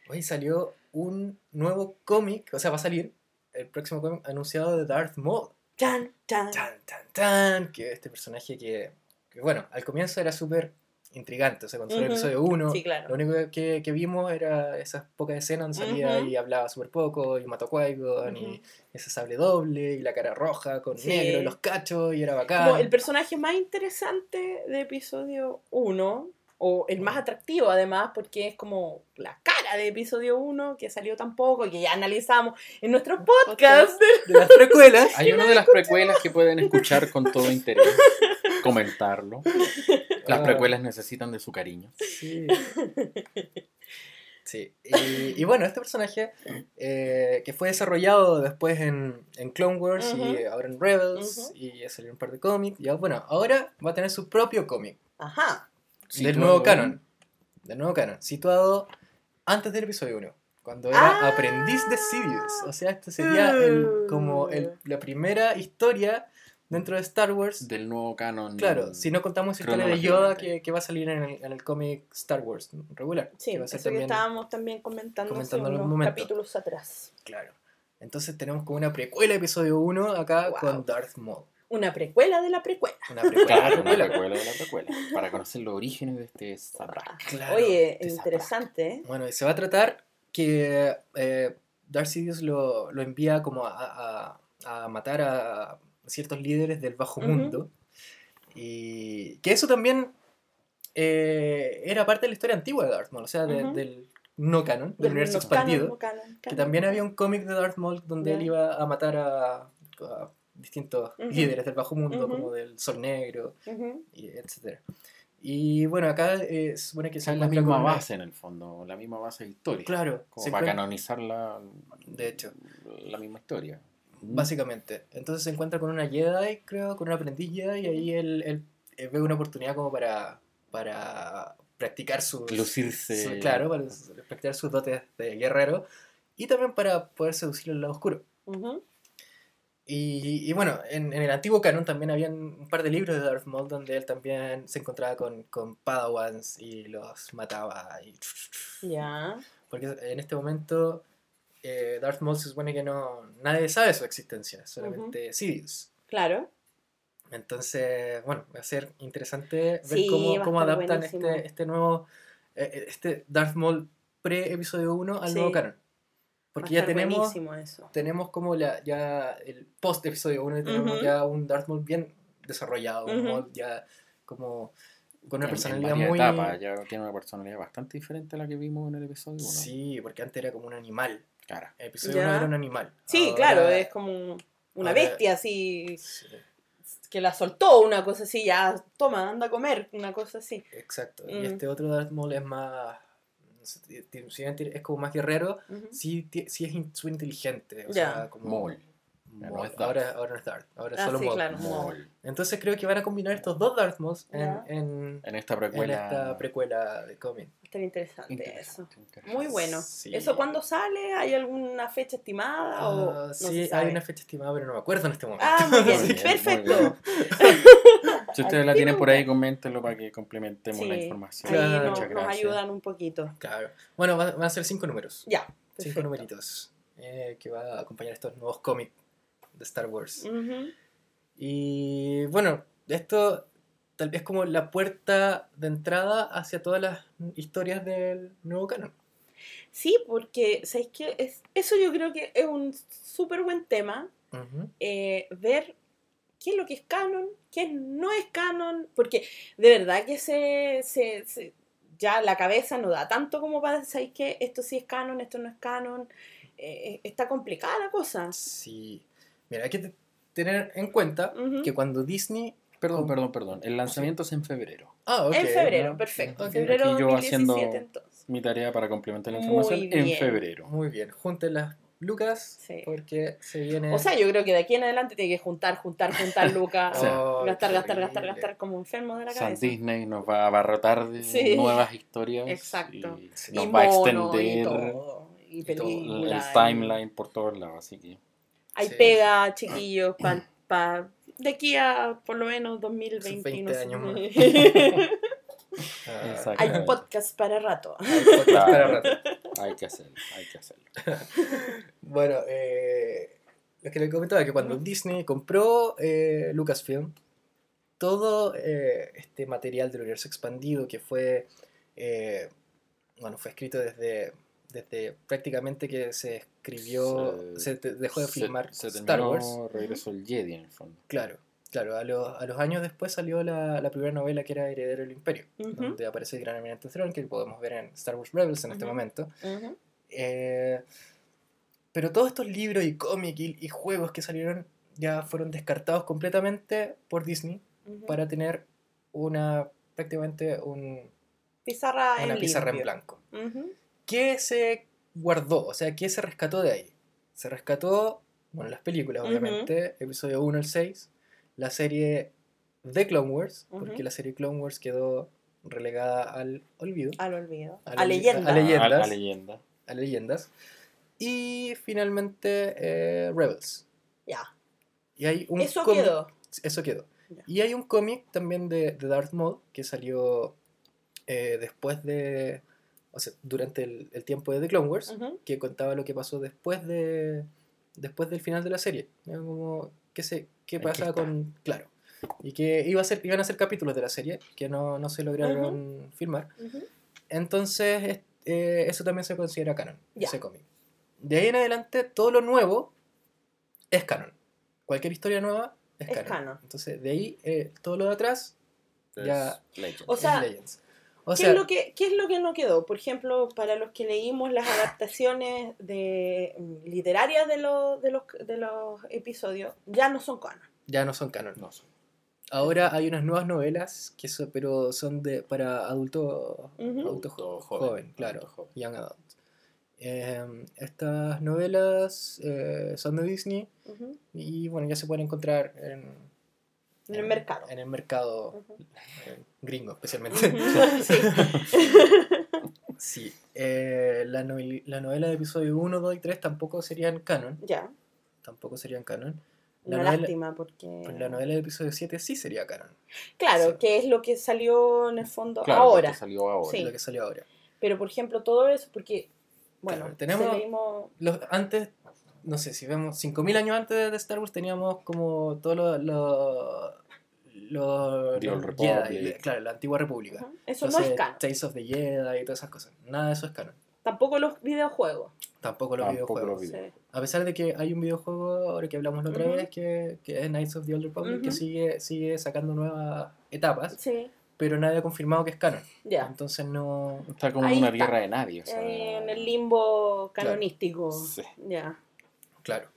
Hoy salió un nuevo cómic, o sea, va a salir el próximo cómic anunciado de Darth Maul. Chan, chan. Tan, tan, tan, que este personaje que, que, bueno, al comienzo era súper intrigante, o sea, cuando salió el episodio 1, Sí, claro. lo único que, que vimos era esas pocas escenas donde salía y hablaba súper poco, y mató a Qui-Gon, y ese sable doble, y la cara roja con Sí. negro, y los cachos, y era bacán. Como el personaje más interesante de episodio 1, o el más atractivo además, porque es como la cara de episodio 1 que salió tampoco, que ya analizamos en nuestro podcast. De las precuelas. [laughs] Hay una de las precuelas que pueden escuchar con todo interés, comentarlo. Las Ah. precuelas necesitan de su cariño. Sí. [laughs] Sí. Y, y bueno, este personaje eh, que fue desarrollado después en, en Clone Wars y ahora en Rebels y ya salió un par de cómics. Y bueno, ahora va a tener su propio cómic Ajá. Del nuevo canon. Del nuevo canon, situado antes del episodio 1. Cuando era Ah. aprendiz de Sidious. O sea, esto sería el, como el- Uh. la primera historia dentro de Star Wars. Del nuevo canon. Claro, si no contamos la historia de Yoda que, que va a salir en el, en el cómic Star Wars regular. Sí, que va a ser eso que también- estábamos también comentando, comentando en hace un unos momento. capítulos atrás. Claro. Entonces tenemos como una precuela episodio 1 acá Wow. con Darth Maul. Una precuela de la precuela. Una precuela. Claro, una precuela. precuela de la [laughs] precuela. Para conocer los orígenes de este Sabrak. Claro. Oye, te interesante, ¿eh? Bueno, y se va a tratar que eh, Darth Sidious lo, lo envía como a, a- a matar a ciertos líderes del bajo mundo. Y que eso también eh, era parte de la historia antigua de Darth Maul, o sea, de- del no canon, del, Del universo no expandido. canon, no canon, Que también había un cómic de Darth Maul donde él iba a matar a, a distintos Ujú. líderes del bajo mundo, Ujú. como del Sol Negro, Ujú. y etcétera. Y bueno, acá eh, se supone que es la misma base en el fondo, la misma base histórica. Claro, Como se para encuentra- canonizarla. De hecho. La misma historia. Básicamente. Entonces se encuentra con una Jedi, creo, con una aprendiz Jedi, y ahí él, él, eh, ve una oportunidad como para, para practicar sus... Lucirse. su- claro, para practicar sus dotes de guerrero, y también para poder seducir al lado oscuro. Y, y bueno, en, en el antiguo canon también habían un par de libros de Darth Maul donde él también se encontraba con, con Padawans y los mataba. Y, Ya. porque en este momento eh, Darth Maul se supone que no nadie sabe su existencia, solamente Sidious. Claro. Entonces, bueno, va a ser interesante ver Sí, cómo, cómo adaptan buenísimo. este, este nuevo, eh, este Darth Maul pre-episodio 1 al Sí. nuevo canon. Va a Porque ya tenemos, buenísimo eso. tenemos como la, ya el post-episodio 1 y tenemos Ujú. ya un Darth Maul bien desarrollado, un Ujú. Maul ya como con una En- en personalidad varias muy... etapas, ya tiene una personalidad bastante diferente a la que vimos en el episodio 1. Sí, porque antes era como un animal. Claro. El episodio Ya. 1 era un animal. Sí, Ahora- claro, es como una ahora- bestia así Sí, que la soltó, una cosa así, ya, toma, anda a comer, una cosa así. exacto. Y Mm. este otro Darth Maul es más... si bien es como más guerrero, Ujú. sí, ti- sí es in- súper inteligente. O Ya. sea, como... Es Darth. ahora, ahora no es Darth, ahora es Ah, solo sí, Maul. claro. Maul. Entonces creo que van a combinar estos dos Darth Mauls en, Ya. en, En esta en precuela. esta precuela de cómic. Está interesante, Interesante, eso. interesante. Muy bueno. Sí. ¿Eso cuándo sale? ¿Hay alguna fecha estimada? o Ah, no sí, hay una fecha estimada, pero no me acuerdo en este momento. Ah, muy bien, [laughs] perfecto. muy Si [laughs] ustedes la tienen por ahí, coméntenlo para que complementemos la información. Ahí Claro, nos, Muchas nos gracias. ayudan un poquito. Claro. Bueno, van, a ser cinco números. Ya. Cinco numeritos. eh, que va a acompañar estos nuevos cómics de Star Wars. Y bueno, esto tal vez como la puerta de entrada hacia todas las historias del nuevo canon. Sí, porque, ¿sabéis qué? Es, eso yo creo que es un súper buen tema. Eh, ver qué es lo que es canon, qué no es canon, porque de verdad que se, se- se- ya la cabeza no da tanto como para decir que esto sí es canon, esto no es canon, eh, está complicada la cosa. Sí. Mira, hay que te- tener en cuenta que cuando Disney... Perdón, perdón, perdón. El lanzamiento es en febrero. Ah, ok. en febrero, ¿no? perfecto, en febrero Aquí yo 2017 haciendo- entonces. Mi tarea para complementar la Muy información en febrero. Muy bien, junten las lucas Sí. porque se viene... O sea, yo creo que de aquí en adelante tiene que juntar, juntar, juntar lucas, [laughs] Sí. Oh, [laughs] gastar, gastar, gastar, terrible. gastar como enfermo de la San cabeza. Disney nos va a abarrotar de Sí. nuevas historias. Exacto. Y nos Y va a mono, y extender todo, y y todo, el timeline por todos lados. Así que Hay Sí. pega, chiquillos, para de aquí a por lo menos 2020. 20 no sé. años más. [laughs] Ah. Hay podcast para rato. hay podcast Claro. para rato. hay que hacerlo, hay que hacerlo. [laughs] Bueno, eh, lo que le comentaba que cuando Disney compró eh, Lucasfilm, todo eh, este material del universo expandido que fue, eh, bueno, fue escrito desde, desde prácticamente que se escribió, se, Se- te- dejó de Se- filmar se, Star terminó Wars, Regreso el Jedi en el fondo. claro, Claro, a los, a los años después salió la, la primera novela que era Heredero del Imperio, donde aparece el gran almirante Thrawn, que podemos ver en Star Wars Rebels en este momento. Eh, pero todos estos libros y cómics y, y juegos que salieron ya fueron descartados completamente por Disney para tener una prácticamente un, Pizarra una en pizarra en blanco. ¿Qué se guardó? O sea, ¿qué se rescató de ahí? Se rescató, bueno, las películas, obviamente, episodio 1 al 6, la serie The Clone Wars, porque la serie Clone Wars quedó relegada al olvido, Al olvido. A A, leyenda. a leyenda. A, a Leyendas. leyenda. a leyendas. Y finalmente eh, Rebels. Ya. Y hay un Eso cómic- quedó. Eso quedó. Y hay un cómic también de, de Darth Maul que salió eh, después de. O sea, durante el, el tiempo de The Clone Wars, Ujú. que contaba lo que pasó después de. Después del final de la serie. Como. ¿Qué, se, qué pasa con. Claro. Y que iba a ser, iban a ser capítulos de la serie que no, no se lograron filmar. Ujú. Entonces, es- eh, eso también se considera canon, Ya. ese cómic. De ahí en adelante, todo lo nuevo es canon. Cualquier historia nueva es, Es canon. canon. Entonces, de ahí, eh, todo lo de atrás Ya. O sea, es Legends. O ¿Qué, es lo que, ¿Qué es lo que no quedó? Por ejemplo, para los que leímos las adaptaciones de, mm, literarias de, los de, los, de los episodios, ya no son canon. ya no son canon. no sé. Ahora hay unas nuevas novelas, que so- pero son de para adulto jo- Adulto joven, joven, claro, adulto joven. young adult. Eh, estas novelas eh, son de Disney y bueno, ya se pueden encontrar en, En el mercado. En el mercado Ujú. eh, gringo, especialmente. [laughs] Sí. Sí, eh, la, novel- la novela de episodio 1, 2 y 3 tampoco serían canon. Ya, Tampoco serían canon. La una novela, lástima porque... pues la novela de episodio 7 sí sería canon. Claro, Sí. que es lo que salió en el fondo Claro, ahora. porque salió ahora. Sí. Lo que salió ahora. Pero, por ejemplo, todo eso, porque, bueno, Claro, tenemos- leímos... Los, antes, no sé, si vemos 5000 años antes de Star Wars teníamos como todo lo... lo, lo- The Old los Republic. Jedi, claro, la antigua república. Eso no es canon. Tales of the Jedi y todas esas cosas. Nada de eso es canon. Tampoco los videojuegos. Tampoco los Tampoco videojuegos. los. Sí. A pesar de que hay un videojuego, ahora que hablamos la otra vez, que, que es Knights of the Old Republic, que sigue, sigue sacando nuevas etapas, Sí, pero nadie ha confirmado que es canon. ya. Entonces no... Está como Ahí en una está. tierra de nadie. o sea, en el limbo Claro. canonístico. Sí. Ya. Claro.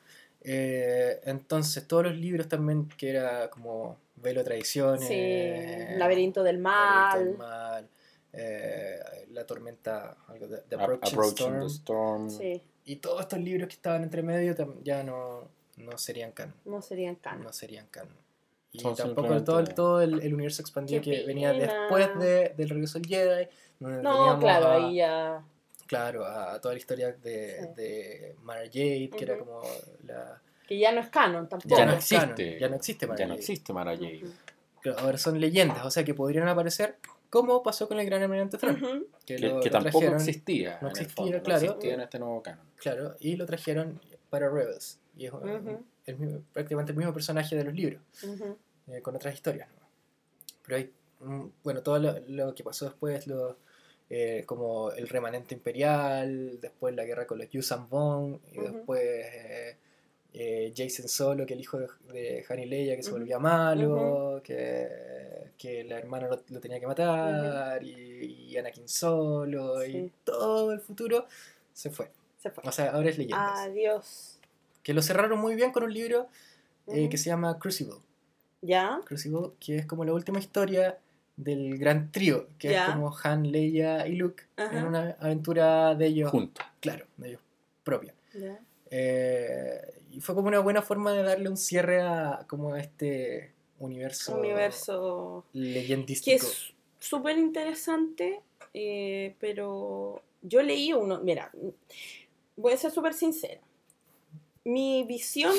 Eh, entonces todos los libros también, que era como Velo Tradiciones... Sí, Laberinto del Mal. Laberinto del Mal, eh, La Tormenta, algo de, The Ap- Approaching, Approaching Storm, the Storm. Sí, y todos estos libros que estaban entre medio ya no, no serían canon. no serían canon. no serían canon. Y Son tampoco todo, el, todo el, el universo expandido que venía después de, del regreso del Jedi. donde No, claro, a- ahí ya. Claro, a toda la historia de, Sí. de Mara Jade, que era Ujú. como la... Que ya no es canon tampoco. Ya no existe. ya no existe Mara Ya no Jade. existe Mara Jade. Claro, ahora son leyendas, o sea que podrían aparecer como pasó con el Gran Almirante Thrawn. Ujú. Que, Que, lo- que lo tampoco trajeron- existía. no en el existía, fondo, claro. No existía en este nuevo canon. Claro, y lo trajeron para Rebels. Y es uh, Ujú. el mismo- prácticamente el mismo personaje de los libros. Eh, con otras historias. ¿no? Pero hay, mm, bueno, todo lo, lo que pasó después, lo, eh, como el remanente imperial, después la guerra con los Yuuzhan Vong, y después eh, eh, Jason Solo, que el hijo de, de Han y Leia, que se volvía malo, que, que la hermana lo, lo tenía que matar, y, y Anakin Solo, y todo el futuro se fue. Se fue. O sea, ahora es leyendas. Adiós. Que lo cerraron muy bien con un libro eh, que se llama Crucible. ¿Ya? Crucible, que es como la última historia del gran trío, que es como Han, Leia y Luke Ajá. en una aventura de ellos, Juntos. claro, de ellos propia. Eh, y fue como una buena forma de darle un cierre a como a este universo, Universo que leyendístico. es súper interesante, eh, pero yo leí uno, mira, voy a ser súper sincera. Mi visión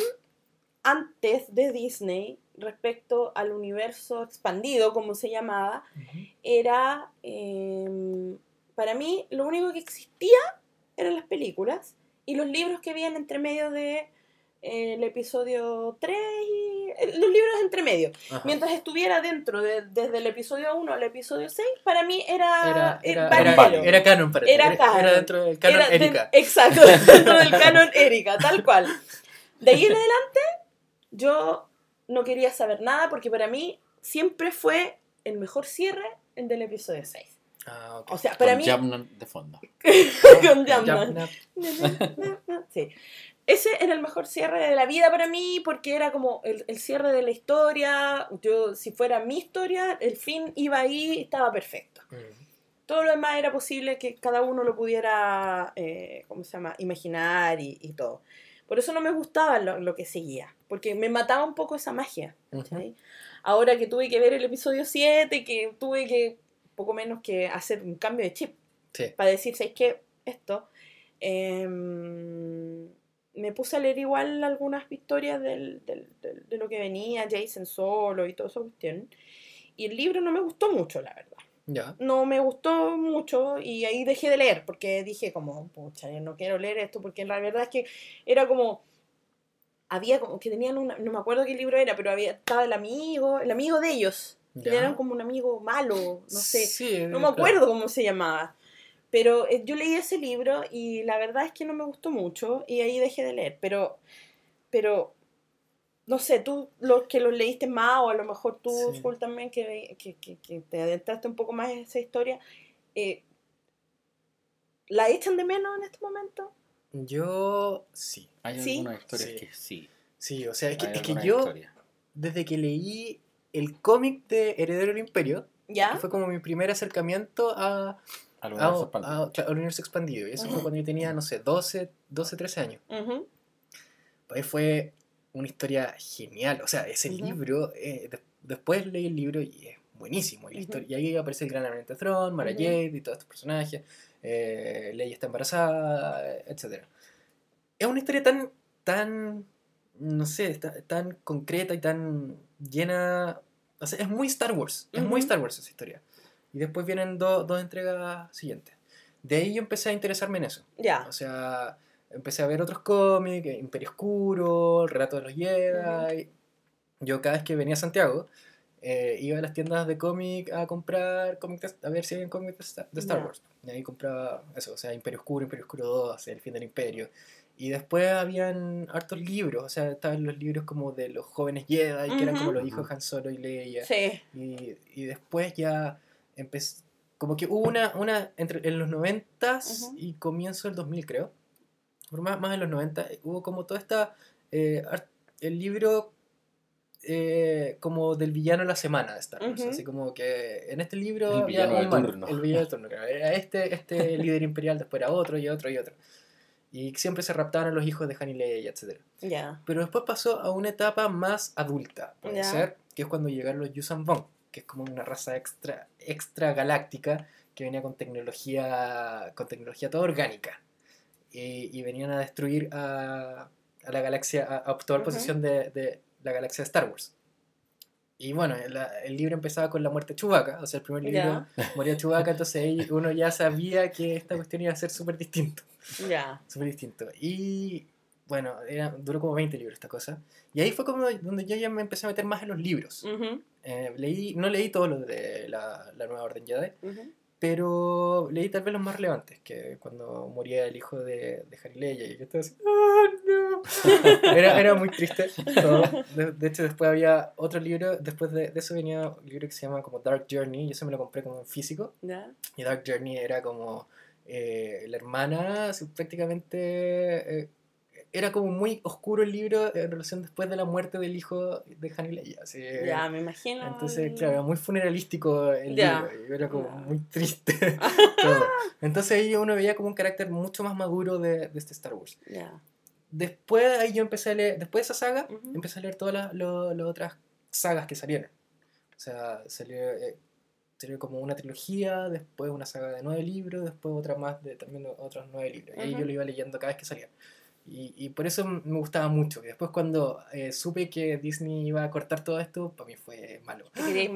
antes de Disney respecto al universo expandido, como se llamaba, Ujú. era, eh, para mí, lo único que existía eran las películas y los libros que habían entre medio de eh, el episodio 3 y eh, los libros entre medio. Ajá. Mientras estuviera dentro de, desde el episodio 1 al episodio 6, para mí era, era, eh, era, era, era canon para Era canon. era dentro del canon de- Erika. exacto, dentro del canon Erika, tal cual. De ahí en adelante, yo no quería saber nada porque para mí siempre fue el mejor cierre el del episodio 6. Ah, ok. O sea, para Con mí... Jamnan de fondo. [laughs] con Jamnan. [laughs] Sí. Ese era el mejor cierre de la vida para mí porque era como el, el cierre de la historia. Yo, si fuera mi historia, el fin iba ahí, estaba perfecto. Mm. Todo lo demás era posible que cada uno lo pudiera, eh, ¿cómo se llama?, imaginar y, y todo. Por eso no me gustaba lo, lo que seguía, porque me mataba un poco esa magia. ¿cachai? Ahora que tuve que ver el episodio 7, que tuve que, poco menos que hacer un cambio de chip Sí. para decir, ¿sabes qué? Esto. em, me puse a leer igual algunas historias del, del- del- de lo que venía, Jason solo y toda esa cuestión. Y el libro no me gustó mucho, la verdad. Ya. No me gustó mucho y ahí dejé de leer porque dije como, pucha, yo no quiero leer esto porque la verdad es que era como, había como que tenían una, no me acuerdo qué libro era, pero había, estaba el amigo, el amigo de ellos, que eran como un amigo malo, no sé, Sí, no me claro. acuerdo cómo se llamaba. Pero eh, yo leí ese libro y la verdad es que no me gustó mucho y ahí dejé de leer. Pero, pero no sé, tú los que los leíste más o a lo mejor tú, Sí. También, que, que, que- que te adentraste un poco más en esa historia, eh, ¿la echan de menos en este momento? Yo sí. Hay Sí. algunas historias Sí. que sí. Sí, o sea, es que, es que yo, historias. desde que leí el cómic de Heredero del Imperio, ¿Ya? que fue como mi primer acercamiento a, Al a- universo a- expandido. claro, al universo expandido. Y eso fue Ujú. cuando yo tenía, no sé, 12, 12 13 años. Ujú, Pues fue una historia genial. O sea, ese Ujú. libro, eh, de- después leí el libro y es buenísimo. Y, la historia, y ahí aparece el gran Almirante Thrawn, Mara. Jade y todos estos personajes. Eh, Leia está embarazada, etc. Es una historia tan, tan, no sé, ta- tan concreta y tan llena... O sea, es muy Star Wars. Es muy. Star Wars esa historia. Y después vienen do- dos entregas siguientes. De ahí yo empecé a interesarme en eso. Ya. O sea, empecé a ver otros cómics, Imperio Oscuro, El Relato de los Jedi. Yo cada vez que venía a Santiago, eh, iba a las tiendas de cómic a comprar cómics, a ver si había cómics de Star, de. Wars. Y ahí compraba eso, o sea, Imperio Oscuro, Imperio Oscuro 2, El Fin del Imperio. Y después habían hartos libros, o sea, estaban los libros como de los jóvenes Jedi, que eran como los hijos de Han Solo y Leia. Sí. Y, y después ya empezó, como que hubo una, una entre en los 90 Ujú. y comienzo del 2000 creo, más, más en los 90, hubo como toda esta, eh, el libro eh, como del villano de la semana de Star Wars, Ujú. así como que en este libro El villano de turno. el villano de turno, era este, este [laughs] líder imperial, después era otro y otro y otro. Y siempre se raptaban a los hijos de Han y Leia, etc. Ya. Pero después pasó a una etapa más adulta, puede Ya. ser, que es cuando llegaron los Yuuzhan Vong, que es como una raza extra, extra galáctica que venía con tecnología, con tecnología toda orgánica. Y, y venían a destruir a, a la galaxia, a, a tomar Ujú. posesión de, de la galaxia de Star Wars. Y bueno, la- el libro empezaba con la muerte de Chewbacca, o sea, el primer libro Ya. moría Chewbacca, [laughs] entonces uno ya sabía que esta cuestión iba a ser súper distinto Ya. súper distinto. Y bueno, era, duró como 20 libros esta cosa. Y ahí fue como donde yo ya me empecé a meter más en los libros. Ujú, Eh, leí, no leí todos los de la, la Nueva Orden Jedi, ujú. Pero leí tal vez los más relevantes, que cuando moría el hijo de, de Harry Leia y yo estaba así, ¡ah, no! [laughs] Era, era muy triste todo. De, de hecho, después había otro libro, después de, de eso venía un libro que se llama como Dark Journey, y eso me lo compré como en físico. Y Dark Journey era como eh, la hermana, prácticamente. eh, era como muy oscuro el libro en relación después de la muerte del hijo de Han y Leia. así, Ya, me imagino. Entonces, claro, era muy funeralístico el Ya. libro. Y era como Ya. muy triste [laughs] todo. Entonces ahí uno veía como un carácter mucho más maduro de, de este Star Wars. Ya. Después ahí yo empecé a leer, después de esa saga, empecé a leer todas las otras sagas que salieron. O sea, salió, eh, salió como una trilogía, después una saga de nueve libros, después otra más de también otros nueve libros. Y ahí Ujú. yo lo iba leyendo cada vez que salía. Y, y por eso me gustaba mucho. Y después cuando eh, supe que Disney iba a cortar todo esto, para mí fue malo.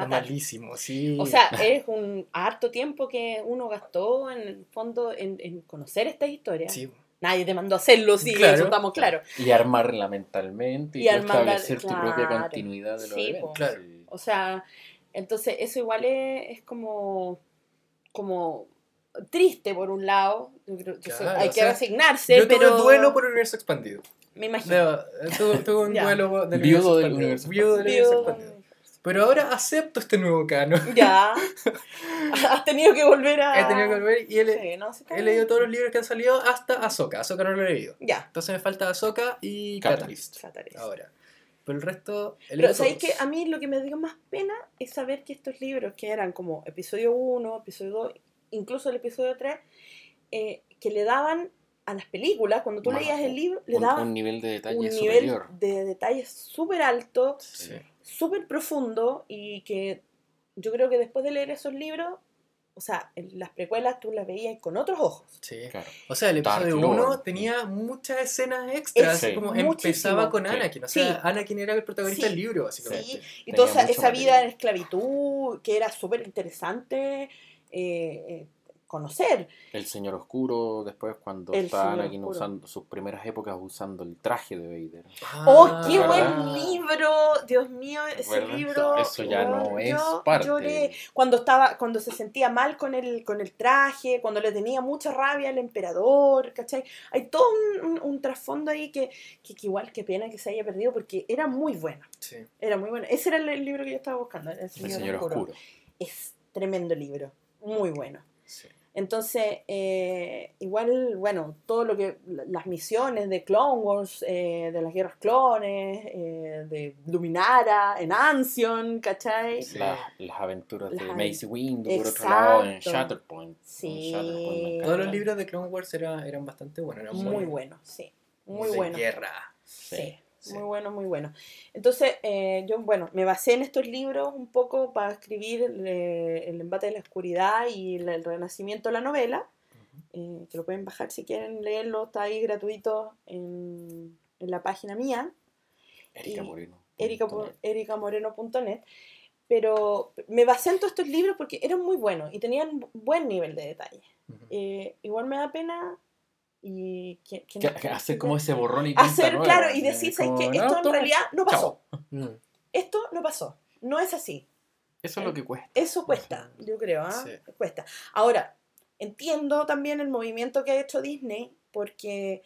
Malísimo, sí. O sea, [laughs] es un harto tiempo que uno gastó en el fondo en, en conocer estas historias. sí, Nadie te mandó a hacerlo, sí, Claro. eso estamos claros. Y armarla mentalmente y, Y tú armarla- establecer tu propia continuidad de los Sí, eventos. Claro. sí. O sea, entonces eso igual es, es como, como triste por un lado, yo creo que eso Claro, hay o que sea, resignarse, Yo tuve pero duelo por el universo expandido. me imagino. Debo- tuve, tuve un [laughs] duelo del Viudo del expandido. universo Viudo del Viudo- universo expandido. Pero ahora acepto este nuevo canon. Ya. [laughs] Has tenido que volver a. He tenido que volver y he, le- Sí, no, sí, he leído todos los libros que han salido hasta Ahsoka. Ahsoka no lo he leído. Ya. Entonces me falta Ahsoka y Catalyst. Catalyst. Catalyst. Ahora. Pero el resto. he Pero ¿sabéis que a mí lo que me dio más pena es saber que estos libros, que eran como episodio 1, episodio 2, incluso el episodio 3, eh, que le daban a las películas, cuando tú Más- leías el libro, le un, daban un nivel de detalle un nivel superior. de detalle súper alto, Sí. súper profundo, y que yo creo que después de leer esos libros, o sea, en las precuelas tú las veías con otros ojos. Sí. Claro. O sea, el episodio Lord. 1 tenía muchas escenas extras. Sí. Como Muchísimo. empezaba con Sí. Anakin. O sea, Sí. Anakin era el protagonista Sí. del libro, básicamente. Sí, y toda esa, vida en esclavitud, que era súper interesante eh, eh, conocer. El Señor Oscuro, después cuando El Anakin Oscuro. usando sus primeras épocas usando el traje de Vader. ¡Oh, Ah, qué ¿verdad? buen libro! Dios mío, ese ¿Verdad? libro. Eso ya no yo- es yo parte. lloré. Cuando estaba, cuando se sentía mal con el, con el traje, cuando le tenía mucha rabia al emperador, ¿cachai? Hay todo un, un- un trasfondo ahí que, que, que igual qué pena que se haya perdido porque era muy bueno. Sí. Era muy bueno. Ese era el, el libro que yo estaba buscando, El El Señor, Señor Oscuro. Oscuro. Es tremendo libro, muy bueno. sí. Entonces, eh, igual, bueno, todo lo que, la- las misiones de Clone Wars, eh, de las guerras clones, eh, de Luminara, en Ancion, ¿cachai? Sí. Las, las aventuras Las de Mace Windu, por otro lado, en. Shatterpoint. Sí. En Shatterpoint. Todos los libros de Clone Wars era- eran bastante buenos. Eran Muy bueno, sí, muy de bueno. guerra. Sí, sí. Muy bueno, muy bueno. Entonces, eh, yo, bueno, me basé en estos libros un poco para escribir eh, El embate de la oscuridad y el, el renacimiento de la novela, eh, que lo pueden bajar si quieren leerlo, está ahí gratuito en, en la página mía, Erika Moreno. erica- punto net. ericamoreno.net. Pero me basé en todos estos libros porque eran muy buenos y tenían buen nivel de detalle. Ujú. Eh, igual me da pena y que, que Que- no- que hacer como ese borrón y hacer, nueva, claro, y ¿eh? decir, no, Esto en realidad no pasó. chao. Mm, Esto no pasó. No es así. Eso es lo que cuesta. Eso cuesta, [laughs] yo creo. Sí. Cuesta. Ahora, entiendo también el movimiento que ha hecho Disney porque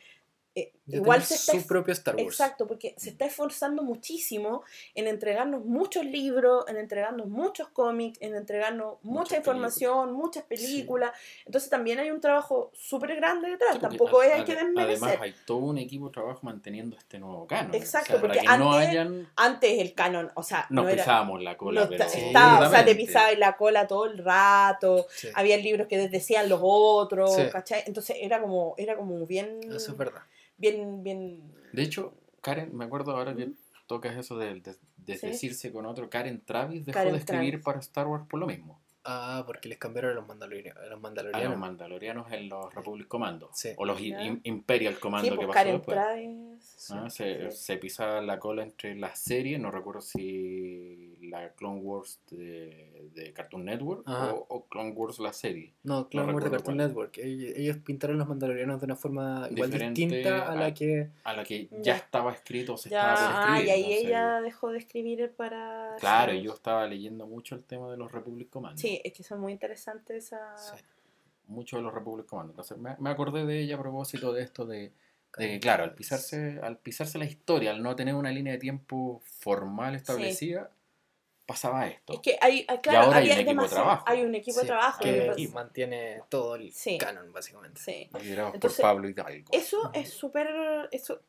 eh, de igual tener se está... su propio Star Wars. Exacto, porque se está esforzando muchísimo en entregarnos muchos libros, en entregarnos muchos cómics, en entregarnos mucha Muchas información, muchas películas. Entonces también hay un trabajo súper grande detrás. Sí, Tampoco a- hay que desmerecer. Además, hay todo un equipo de trabajo manteniendo este nuevo canon. Exacto, O sea, porque que no antes hayan. Antes el canon, o sea, Nos no pisábamos la cola, no pero. Sí, estaba, o sea, te duramente. pisaba en la cola todo el rato. Sí, Había libros que decían los otros, Sí. ¿cachai? Entonces era como, era como bien, Eso es verdad. Bien, bien. De hecho, Karen, me acuerdo ahora que tocas eso de, de- de Sí. decirse con otro. Karen Travis dejó Karen de escribir Travis. para Star Wars por lo mismo. Ah, porque les cambiaron a los mandalorianos. A los A los mandalorianos. mandalorianos en los Republic Commando. Sí. O los. Im- Imperial Commando Sí, que pues pasó Karen después. Travis. Sí. ¿no? Se, Sí. se pisaba la cola entre las series, no recuerdo si la Clone Wars de, de Cartoon Network o, o Clone Wars la serie. No, Clone No Wars de Cartoon cuál. Network. Ellos, pintaron los mandalorianos de una forma igual Diferente distinta a la a- que. A la que ya, Ya. estaba escrito o se Ya, estaba por ah, escribir. y ahí ella dejó de escribir para. Claro, yo estaba leyendo mucho el tema de los Republic Commando. Sí, es que son muy interesantes esas. Sí. Mucho de los Republic Commando. Entonces me, me acordé de ella a propósito de esto de, de que, claro, al pisarse, al pisarse la historia, al no tener una línea de tiempo formal establecida, pasaba esto. Es que hay, hay- claro, ahora hay un equipo de trabajo. Hay un equipo de Sí, trabajo. que pasa- mantiene todo el Sí. canon, básicamente. Sí. Liderados Entonces, por Pablo Hidalgo. Eso es súper. Eso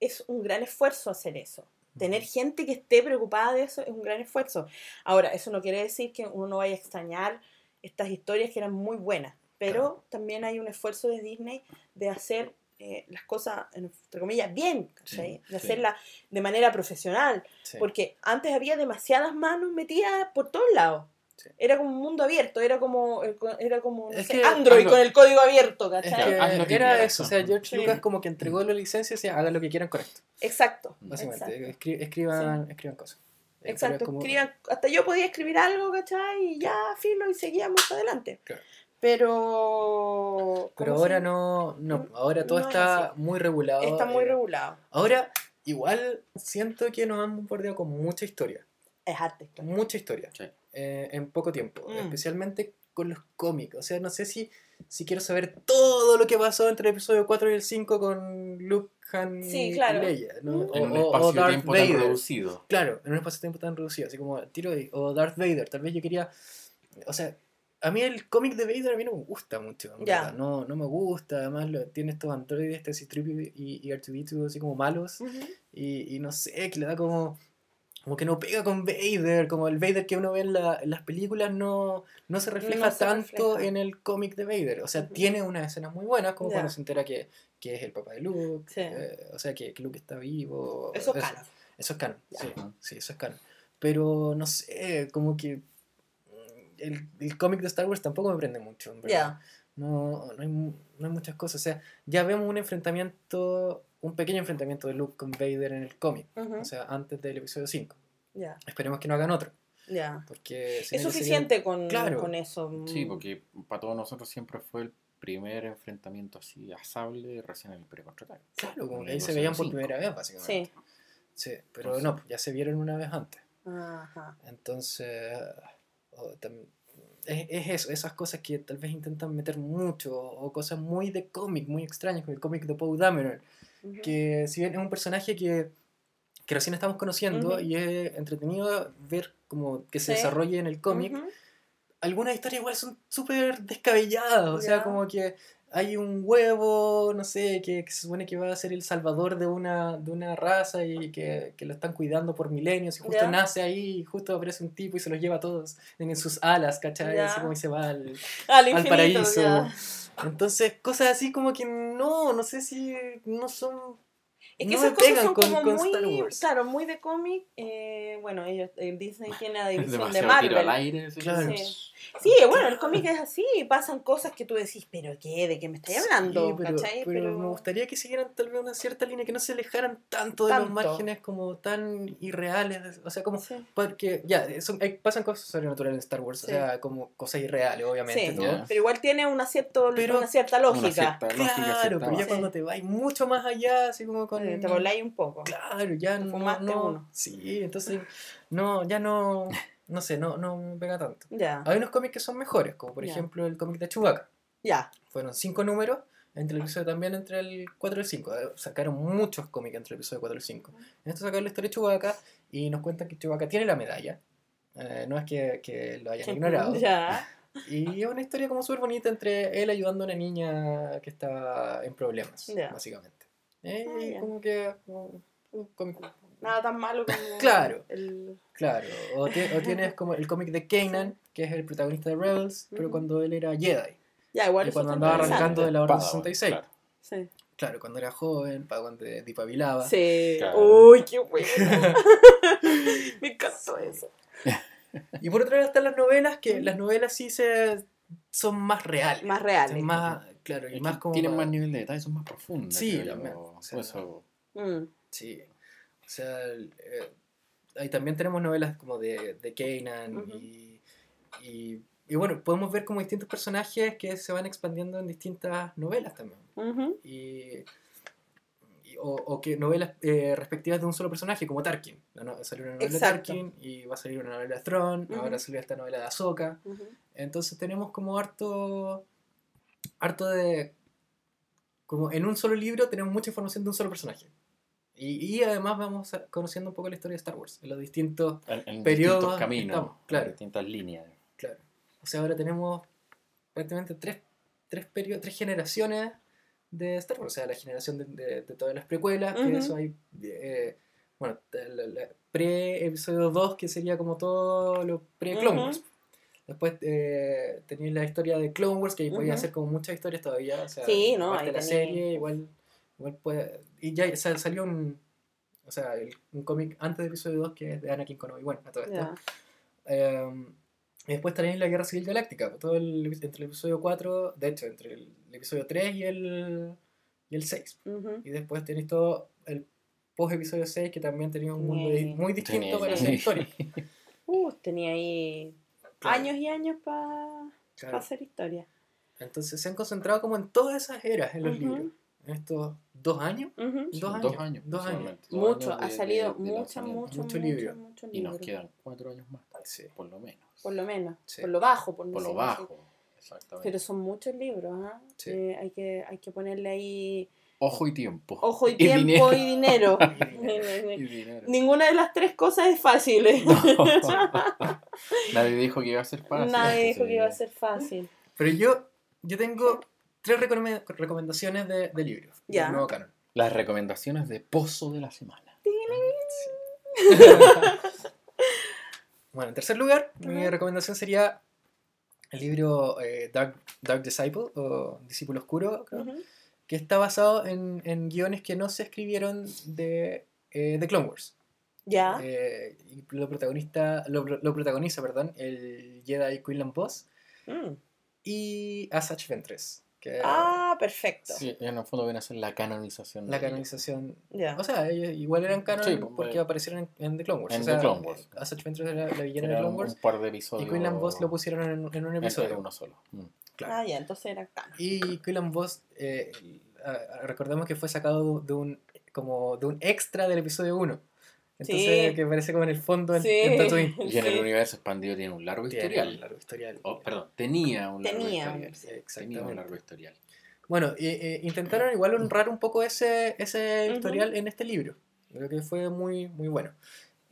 es un gran esfuerzo hacer eso. Tener gente que esté preocupada de eso es un gran esfuerzo. Ahora, eso no quiere decir que uno no vaya a extrañar estas historias que eran muy buenas, pero Claro. también hay un esfuerzo de Disney de hacer eh, las cosas, entre comillas, bien, ¿cachai? Sí, de sí. hacerla de manera profesional, Sí. porque antes había demasiadas manos metidas por todos lados. Sí. Era como un mundo abierto, era como, era como no Es sé, que- Android con el código abierto, Es ¿cachai? que- haz lo que era eso, o sea, George Sí. Lucas como que entregó la licencia y decía, hagan lo que quieran con esto, Exacto. básicamente. Exacto. Escri- escriban, escriban cosas. Eh, Exacto, es como- escriban- hasta yo podía escribir algo, ¿cachai? Y ya, filo, y seguíamos adelante. Claro. Pero... Pero ¿cómo ahora se- no, no, ahora todo No está muy regulado. Está muy eh, regulado. Ahora, igual siento que nos han bombardeado con mucha historia. Es arte. Mucha historia. Sí. eh, en poco tiempo. Mm. Especialmente con los cómics. O sea, no sé si si quiero saber todo lo que pasó entre el episodio 4 y el 5 con Luke, Han Sí, y claro. Leia. ¿no? En O- un o- o espacio de Darth tiempo tan Vader. reducido. Claro, en un espacio de tiempo tan reducido, así como tiro de- o Darth Vader, tal vez yo quería, o sea, a mí el cómic de Vader a mí no me gusta mucho, verdad, no, no me gusta, además lo- tiene estos androides, este C-3PO y, y R2D2 así como malos, Ujú. y, y no sé, que le da como, como que no pega con Vader, como el Vader que uno ve en, la- en las películas no, no se refleja No se tanto refleja. en el cómic de Vader, o sea, Ujú. tiene unas escenas muy buenas, como Ya. cuando se entera que, que es el papá de Luke, Sí. eh, o sea, que, que Luke está vivo, Eso es canon. eso es canon, Ya. sí, sí, eso es canon. Pero no sé, como que el, el cómic de Star Wars tampoco me prende mucho, en verdad. Ya. No, no, hay, no hay muchas cosas. O sea, ya vemos un enfrentamiento, un pequeño enfrentamiento de Luke con Vader en el cómic. Ujú. O sea, antes del episodio 5. Ya. Esperemos que no hagan otro. Ya. Porque Es ya sería- suficiente con, Claro. con eso. Sí, porque para todos nosotros siempre fue el primer enfrentamiento así a sable recién en el precontrataque. Claro, como que ahí se veían por primera vez, básicamente. Sí. Sí, pero Entonces- no, ya se vieron una vez antes. Ajá. Entonces, es, es eso, esas cosas que tal vez intentan meter mucho, o cosas muy de cómic, muy extrañas, como el cómic de Poe Dameron, que si bien es un personaje que, que recién estamos conociendo y es entretenido ver como que se Sí. desarrolle en el cómic, algunas historias igual son súper descabelladas, o sea, como que hay un huevo, no sé, que, que se supone que va a ser el salvador de una, de una raza y que, que lo están cuidando por milenios y justo nace ahí y justo aparece un tipo y se los lleva a todos en sus alas, ¿cachai? Así como y se va al, Al al infinito, paraíso. Entonces, cosas así como que no, no sé si no son... Es que no esas cosas son como muy, Star Wars. claro, muy de cómic. eh, bueno, ellos, eh, Disney [laughs] tiene la división de demasiado tiro al Marvel. aire. ese Claro. Sí. Sí, bueno, el cómic es así, pasan cosas que tú decís, pero ¿qué? ¿De qué me estás hablando? Sí, pero, ¿Cachai? pero me gustaría que siguieran tal vez una cierta línea, que no se alejaran tanto de Tanto. los márgenes como tan irreales. O sea, como Sí. porque ya, son- hay- pasan cosas sobrenaturales en Star Wars, o Sí. sea, como cosas irreales, obviamente. Sí. Ya. pero igual tiene una, cierto, Pero- una cierta Una lógica. cierta lógica, Claro, cierta pero ya cuando te vas mucho más allá, así como con... Te voláis un poco. Claro, ya Te no, fumaste no- uno. Sí, entonces, no, ya no, no sé, no, no me pega tanto. Ya, Hay unos cómics que son mejores, como por Ya. ejemplo el cómic de Chewbacca. ya. Fueron cinco números, entre el episodio también entre el 4 y el 5. Eh, Sacaron muchos cómics entre el episodio 4 y el 5. En esto sacaron la historia de Chewbacca y nos cuentan que Chewbacca tiene la medalla. Eh, no es que, que lo hayan [laughs] ignorado. [laughs] Ya. Y es una historia como súper bonita entre él ayudando a una niña que estaba en problemas, básicamente. Eh, Ah, y como que... como un cómic- Nada tan malo como [laughs] Claro. el... Claro, o, ti- o tienes como el cómic de Kanan, que es el protagonista de Rebels, pero cuando él era Jedi. Ya, igual Y cuando andaba arrancando de la Orden Padawan, 66. claro. Sí. Claro, cuando era joven, para cuando dipabilaba. Sí. Claro. Uy, qué bueno. [laughs] [laughs] Me encantó eso. Y por otro lado están las novelas, que las novelas sí se son más reales. Más reales. Son más, claro, y Es más como... tienen para- más nivel de detalle, son más profundas. Sí, también, o sea, Por eso, Mm. Sí. O sea, eh, ahí también tenemos novelas como de, de Kanan y, y, y bueno, podemos ver como distintos personajes que se van expandiendo en distintas novelas también. Y, y- o, o que novelas eh, respectivas de un solo personaje, como Tarkin. No- salió una novela Exacto. de Tarkin y va a salir una novela de Ujú. ahora salió esta novela de Ahsoka. Entonces tenemos como harto, harto de... Como en un solo libro tenemos mucha información de un solo personaje. Y, y además vamos a- conociendo un poco la historia de Star Wars, en los distintos... en, en Periodos distintos caminos, estamos, claro. en distintas líneas. Claro. O sea, ahora tenemos prácticamente tres, tres, tres generaciones de Star Wars. O sea, la generación de, de- de todas las precuelas, que Ujú. eso hay... eh, bueno, pre-episodio 2, que sería como todo lo pre-Clone. Wars. Después eh, tenéis la historia de Clone Wars, que ahí podía Ujú. hacer como muchas historias todavía. O sea, Sí, no, aparte ahí de la serie, igual, igual puede... Y ya o sea, salió un... O sea, el- un cómic antes del episodio 2 que es de Anakin con Obi-Wan, a todo esto. Y después tenéis la Guerra Civil Galáctica, pues, todo el, entre el episodio 4, de hecho, entre el, episodio 3 y el, y el 6. Ujú. Y después tenéis todo el post-episodio 6, que también tenía un mundo Sí. muy distinto para hacer historia. [laughs] Uh, tenía ahí Claro, años y años para claro. hacer historia. Entonces se han concentrado como en todas esas eras en los libros. En estos dos años. Dos Dos años, años. dos años. Mucho, años ha salido de- de mucho, mucho, Mucho mucho, libro. mucho Y nos quedan cuatro años más, Sí. por lo menos. Por lo menos, Sí. por lo bajo, por, Por lo bajo. Exactamente. Pero son muchos libros, ¿ah? Sí. Eh, hay, que, hay que ponerle ahí Ojo y tiempo. ojo y [laughs] Y tiempo dinero. y dinero. [laughs] Y dinero. Ninguna de las tres cosas es fácil. [laughs] ¿eh? Nadie dijo que iba a ser fácil. Nadie dijo que iba a ser fácil. Pero yo, yo tengo tres recome- recomendaciones de, de libros. del Ya. nuevo canon. Las recomendaciones de Pozo de la Semana. [laughs] Bueno, en tercer lugar, mi recomendación sería el libro eh, Dark, Dark Disciple o Discípulo Oscuro, creo, Ujú. que está basado en, en guiones que no se escribieron de, eh, de Clone Wars. Ya. Eh, lo, protagonista, lo, lo protagoniza perdón, el Jedi Quinlan Boss Mm. y Asajj Ventress, que Ah, perfecto. Sí, en el fondo viene a ser la canonización. la canonización. Ya. O sea, ellos igual eran canon Sí, pues, porque eh, aparecieron en, en The Clone Wars. en o The sea, Clone Wars. Asajj Ventress era la villana de Clone Wars un par de y episodios. Quinlan Boss lo pusieron en, en un episodio. era uno solo. Mm. Claro. Ah, ya, entonces era canon. Y Quillan Boss, eh, recordemos que fue sacado de un, como de un extra del episodio 1. Entonces, Sí. que aparece como en el fondo en, Sí. en Tatooine. [laughs] Y en el Sí. universo expandido tiene un largo Tiene historial. un largo historial. Oh, perdón, tenía un largo Tenía, historial. Tenía un largo historial. Bueno, eh, eh, intentaron igual honrar un poco ese, ese Ujú. historial en este libro. Creo que fue muy, muy bueno.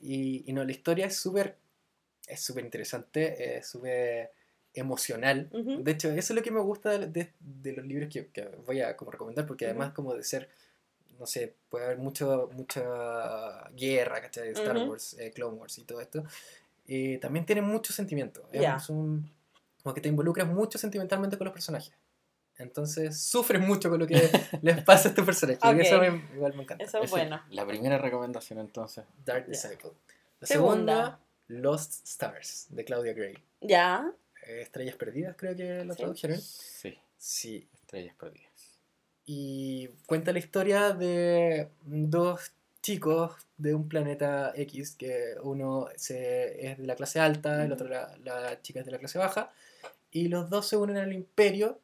Y, y no, la historia es súper es súper interesante, es súper emocional. Ujú. De hecho, eso es lo que me gusta de, de- de los libros que, que voy a como recomendar, porque además Ujú. como de ser, no sé, puede haber mucho, mucha guerra, ¿cachai? De Star. Wars, eh, Clone Wars y todo esto. eh, también tiene mucho sentimiento. Es un- como que te involucras mucho sentimentalmente con los personajes. Entonces sufres mucho con lo que [laughs] les pasa a estos personajes. eso me- igual me encanta. Eso es Esa bueno. La primera recomendación entonces. Dark. Disciple. La Segunda. segunda, Lost Stars, de Claudia Gray. Ya. Eh, Estrellas Perdidas, creo que lo Sí. tradujeron. Sí, Sí. estrellas perdidas. Y cuenta la historia de dos chicos de un planeta X, que uno se, es de la clase alta, el otro la, la chica es de la clase baja, y los dos se unen al imperio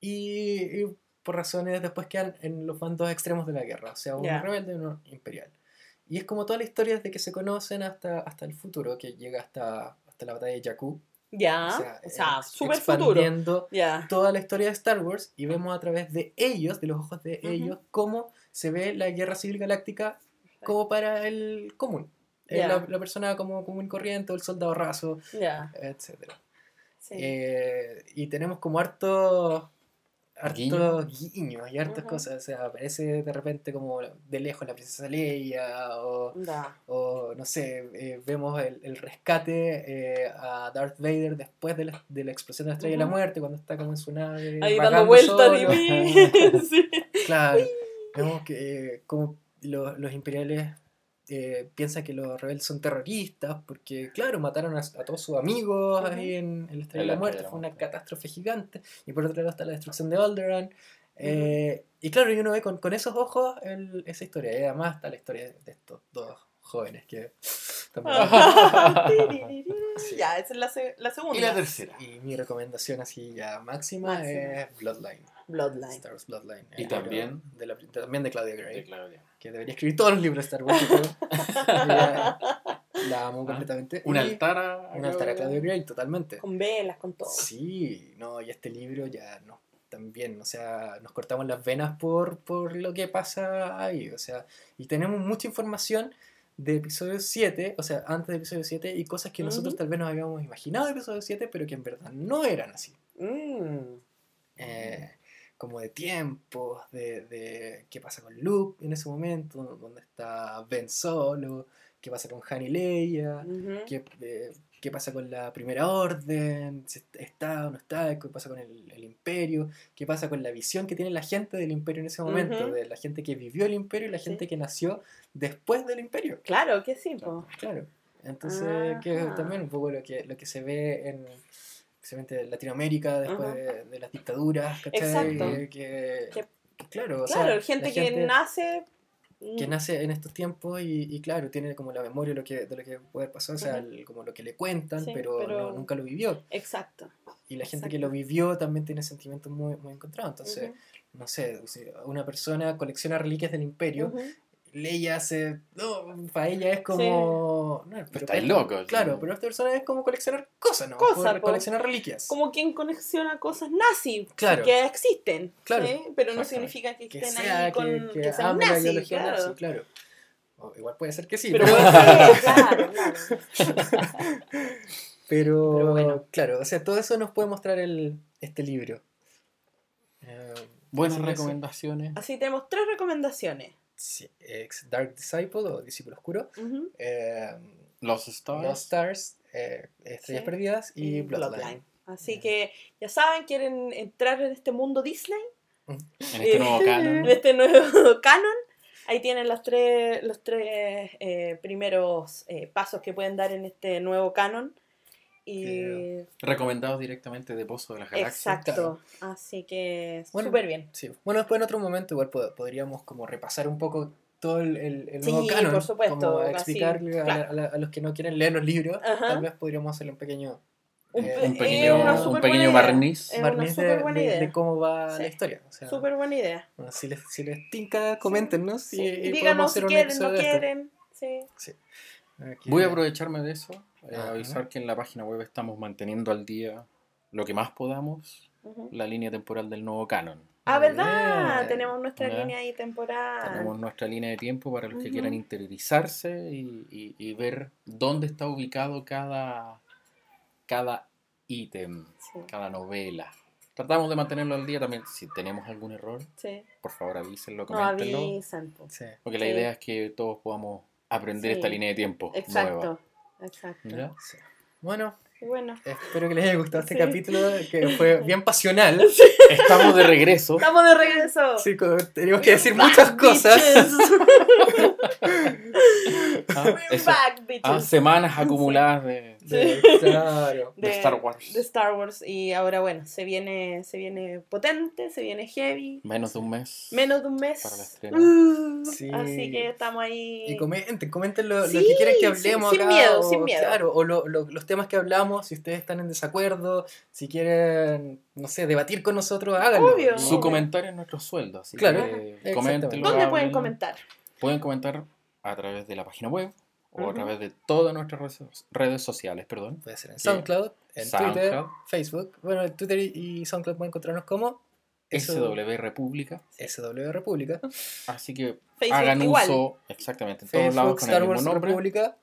y, y por razones después quedan en los bandos extremos de la guerra, o sea, uno rebelde y uno imperial. Y es como toda la historia desde que se conocen hasta, hasta el futuro, que llega hasta, hasta la batalla de Jakku. Ya. O sea, O sea, ex- súper futuro. toda la historia de Star Wars y vemos a través de ellos, de los ojos de ellos, cómo se ve la guerra civil galáctica como para el común. Eh, la, la persona como común corriente, el soldado raso, Ya. etc. Sí. Eh, y tenemos como harto hartos Guiños. guiños y hartas cosas. O sea, aparece de repente como de lejos la princesa Leia o, o no sé, eh, vemos el, el rescate eh, a Darth Vader después de la, de la explosión de la Estrella de la. Muerte, cuando está como en su nave. Ahí dando vueltas y. [laughs] [laughs] Claro, vemos que eh, como lo- los imperiales eh, piensan que los rebeldes son terroristas porque, claro, mataron a, a todos sus amigos ahí en, en la Estrella de la Muerte, fue una catástrofe gigante. Y por otro lado está la destrucción de Alderaan. Eh, y claro, y uno ve con, con esos ojos el- esa historia. Y además está la historia de estos dos jóvenes que [laughs] también... [laughs] Sí. Ya, esa es la, se- la segunda. Y la tercera. Y mi recomendación así ya máxima, Máxima. es Bloodline. Bloodline. Star Wars Bloodline. Y el también- De la, también de Claudia Gray. Claro, ya. Que debería escribir todos los libros de Star Wars. [laughs] la amo Ah, completamente. Un altar a. Un altar a Claudia Gray, totalmente. Con velas, con todo. Sí, no, y este libro ya no, también, o sea, nos cortamos las venas por, por lo que pasa ahí, o sea, y tenemos mucha información de episodio 7, o sea, antes de episodio 7, y cosas que nosotros tal vez nos habíamos imaginado de episodio 7, pero que en verdad no eran así. Mm. Eh, como de tiempos, de, de qué pasa con Luke en ese momento, dónde está Ben Solo, qué pasa con Han y Leia, Ujú. qué, eh, qué pasa con la primera orden, si est- está o no está, qué pasa con el, el imperio, qué pasa con la visión que tiene la gente del imperio en ese momento, de la gente que vivió el imperio y la Sí. gente que nació después del imperio. Claro que sí, po. Claro. Entonces, que Ajá. también un poco lo que, lo que se ve en en Latinoamérica después de, de las dictaduras, ¿cachai? Exacto. Que, Que- que claro, o Claro, sea, gente, que nace. Que mm, nace en estos tiempos y, y claro, tiene como la memoria de lo que, de lo que puede pasar, o sea, el- como lo que le cuentan, Sí, pero, pero- no- nunca lo vivió. Exacto. Y la gente que lo vivió también tiene sentimientos muy, muy encontrados. Entonces, no sé, una persona colecciona reliquias del imperio. Leia se. No, para ella es como. No, pero Estáis para- locos, Claro, sí. pero esta persona es como coleccionar cosas, ¿no? Cosas, coleccionar reliquias. Como quien colecciona cosas nazi, Claro. que existen, Claro. ¿sí? pero no significa que que estén sea ahí con que, que, que sean ame la nazi, ideología claro. nazi, claro. O igual puede ser que sí, Pero pero, puede ser, [laughs] claro, claro. pero, Pero bueno. claro, o sea, todo eso nos puede mostrar el, este libro. Eh, Buenas recomendaciones. Así tenemos tres recomendaciones. Sí, ex Dark Disciple o Discípulo Oscuro, Ujú. Eh, Los Stars. Lost Stars, eh, Estrellas Sí. Perdidas y Y Bloodline. Así que ya saben, quieren entrar en este mundo Disney, En este nuevo en canon. este nuevo [laughs] canon. Ahí tienen los tres, los tres eh, primeros eh, pasos que pueden dar en este nuevo canon. Y Recomendados directamente de Pozo de las Galaxias. exacto. Así que Bueno, súper bien. Sí. Bueno, después en otro momento igual pod- podríamos como repasar un poco todo el, el, el nuevo Sí, canon. por supuesto, Como así, explicarle a, claro. a la- a los que no quieren leer los libros. Ajá. Tal vez podríamos hacerle un pequeño Un, Eh, un pequeño- una un pequeño barniz. Barniz de, de- de cómo va Sí. la historia. O sea, Súper buena idea. bueno, si, les, si les tinca, coméntenos Sí. y, y díganos si quieren, no quieren. Sí. Aquí- Voy a aprovecharme de eso. eh, avisar que en la página web estamos manteniendo al día lo que más podamos Ujú. la línea temporal del nuevo canon. Ah, ¿verdad? Tenemos nuestra Ya. línea ahí temporal. Tenemos nuestra línea de tiempo para los que Ujú. quieran interiorizarse y, y- y ver dónde está ubicado cada, cada ítem, Sí, cada novela. Tratamos de mantenerlo al día también. Si tenemos algún error, sí. por favor avísenlo, No coméntenlo. avisan. po. Sí. porque la idea es que todos podamos aprender Sí. esta línea de tiempo Exacto. nueva. Exacto. Bueno, bueno. espero que les haya gustado este Sí. capítulo, que fue [laughs] bien pasional. Estamos de regreso. Estamos de regreso. Sí, tenemos que decir muchas cosas. [laughs] Ah, We're ah, semanas acumuladas de, [laughs] De- claro. de Star Wars. de Star Wars. Y ahora, bueno, se viene, se viene potente, se viene heavy. Menos de un mes. Menos de un mes. Para la estreno. Uh, Sí. Así que estamos ahí. Y comenten, comenten lo, lo que quieren que sin- hablemos sin acá, miedo, o, sin miedo. Claro, o lo- lo- los temas que hablamos, si ustedes están en desacuerdo, si quieren, no sé, debatir con nosotros, háganlo. Obvio. Su comentario es nuestro sueldo, así Claro, que. ¿Dónde pueden comentar? Pueden comentar a través de la página web o a través de todas nuestras redes, sociales, perdón. Puede ser en. SoundCloud, en Twitter, SoundCloud. Facebook. Bueno, en Twitter y- SoundCloud pueden encontrarnos como SW República. SW República. Así que Facebook hagan igual. uso exactamente en todos lados con Star el Wars nombre. República.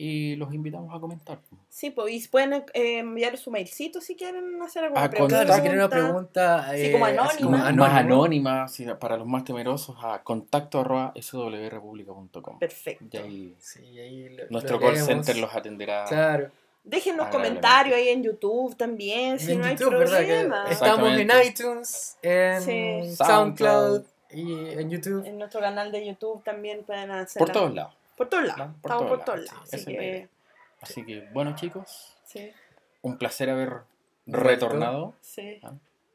Y los invitamos a comentar. Sí, pues y pueden eh, enviar su mailcito si quieren hacer alguna Ah, pregunta. Quieren una pregunta. Sí, eh, como así anónima. Más anónimo. anónima, sí, para los más temerosos, a contacto arroba. Perfecto. Y ahí Sí, y ahí lo- nuestro lo call leemos. center los atenderá. Claro. Déjenos comentarios ahí en YouTube también, si en no hay problema. estamos en iTunes, en Sí. SoundCloud y en YouTube. En nuestro canal de YouTube también pueden hacer. Por todos lados. Por todos lados. ¿no? Por Estamos todos por todos lados, lados. sí, Así que. Así que, bueno, chicos, sí, un placer haber retornado. sí.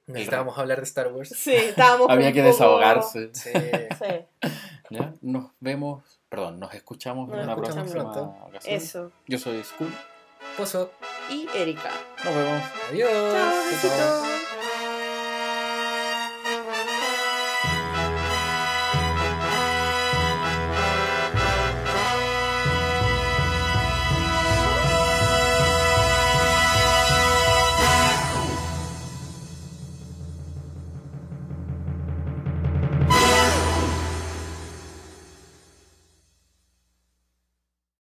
Necesitábamos hablar de Star Wars. Sí, estábamos. [laughs] Había que poco- desahogarse. Sí. Sí, ¿ya? Nos vemos, perdón, nos escuchamos Nos en una escuchamos próxima pronto. ocasión. eso. Yo soy Skull. Pozo. Y Erika. Nos vemos. Adiós. Chao.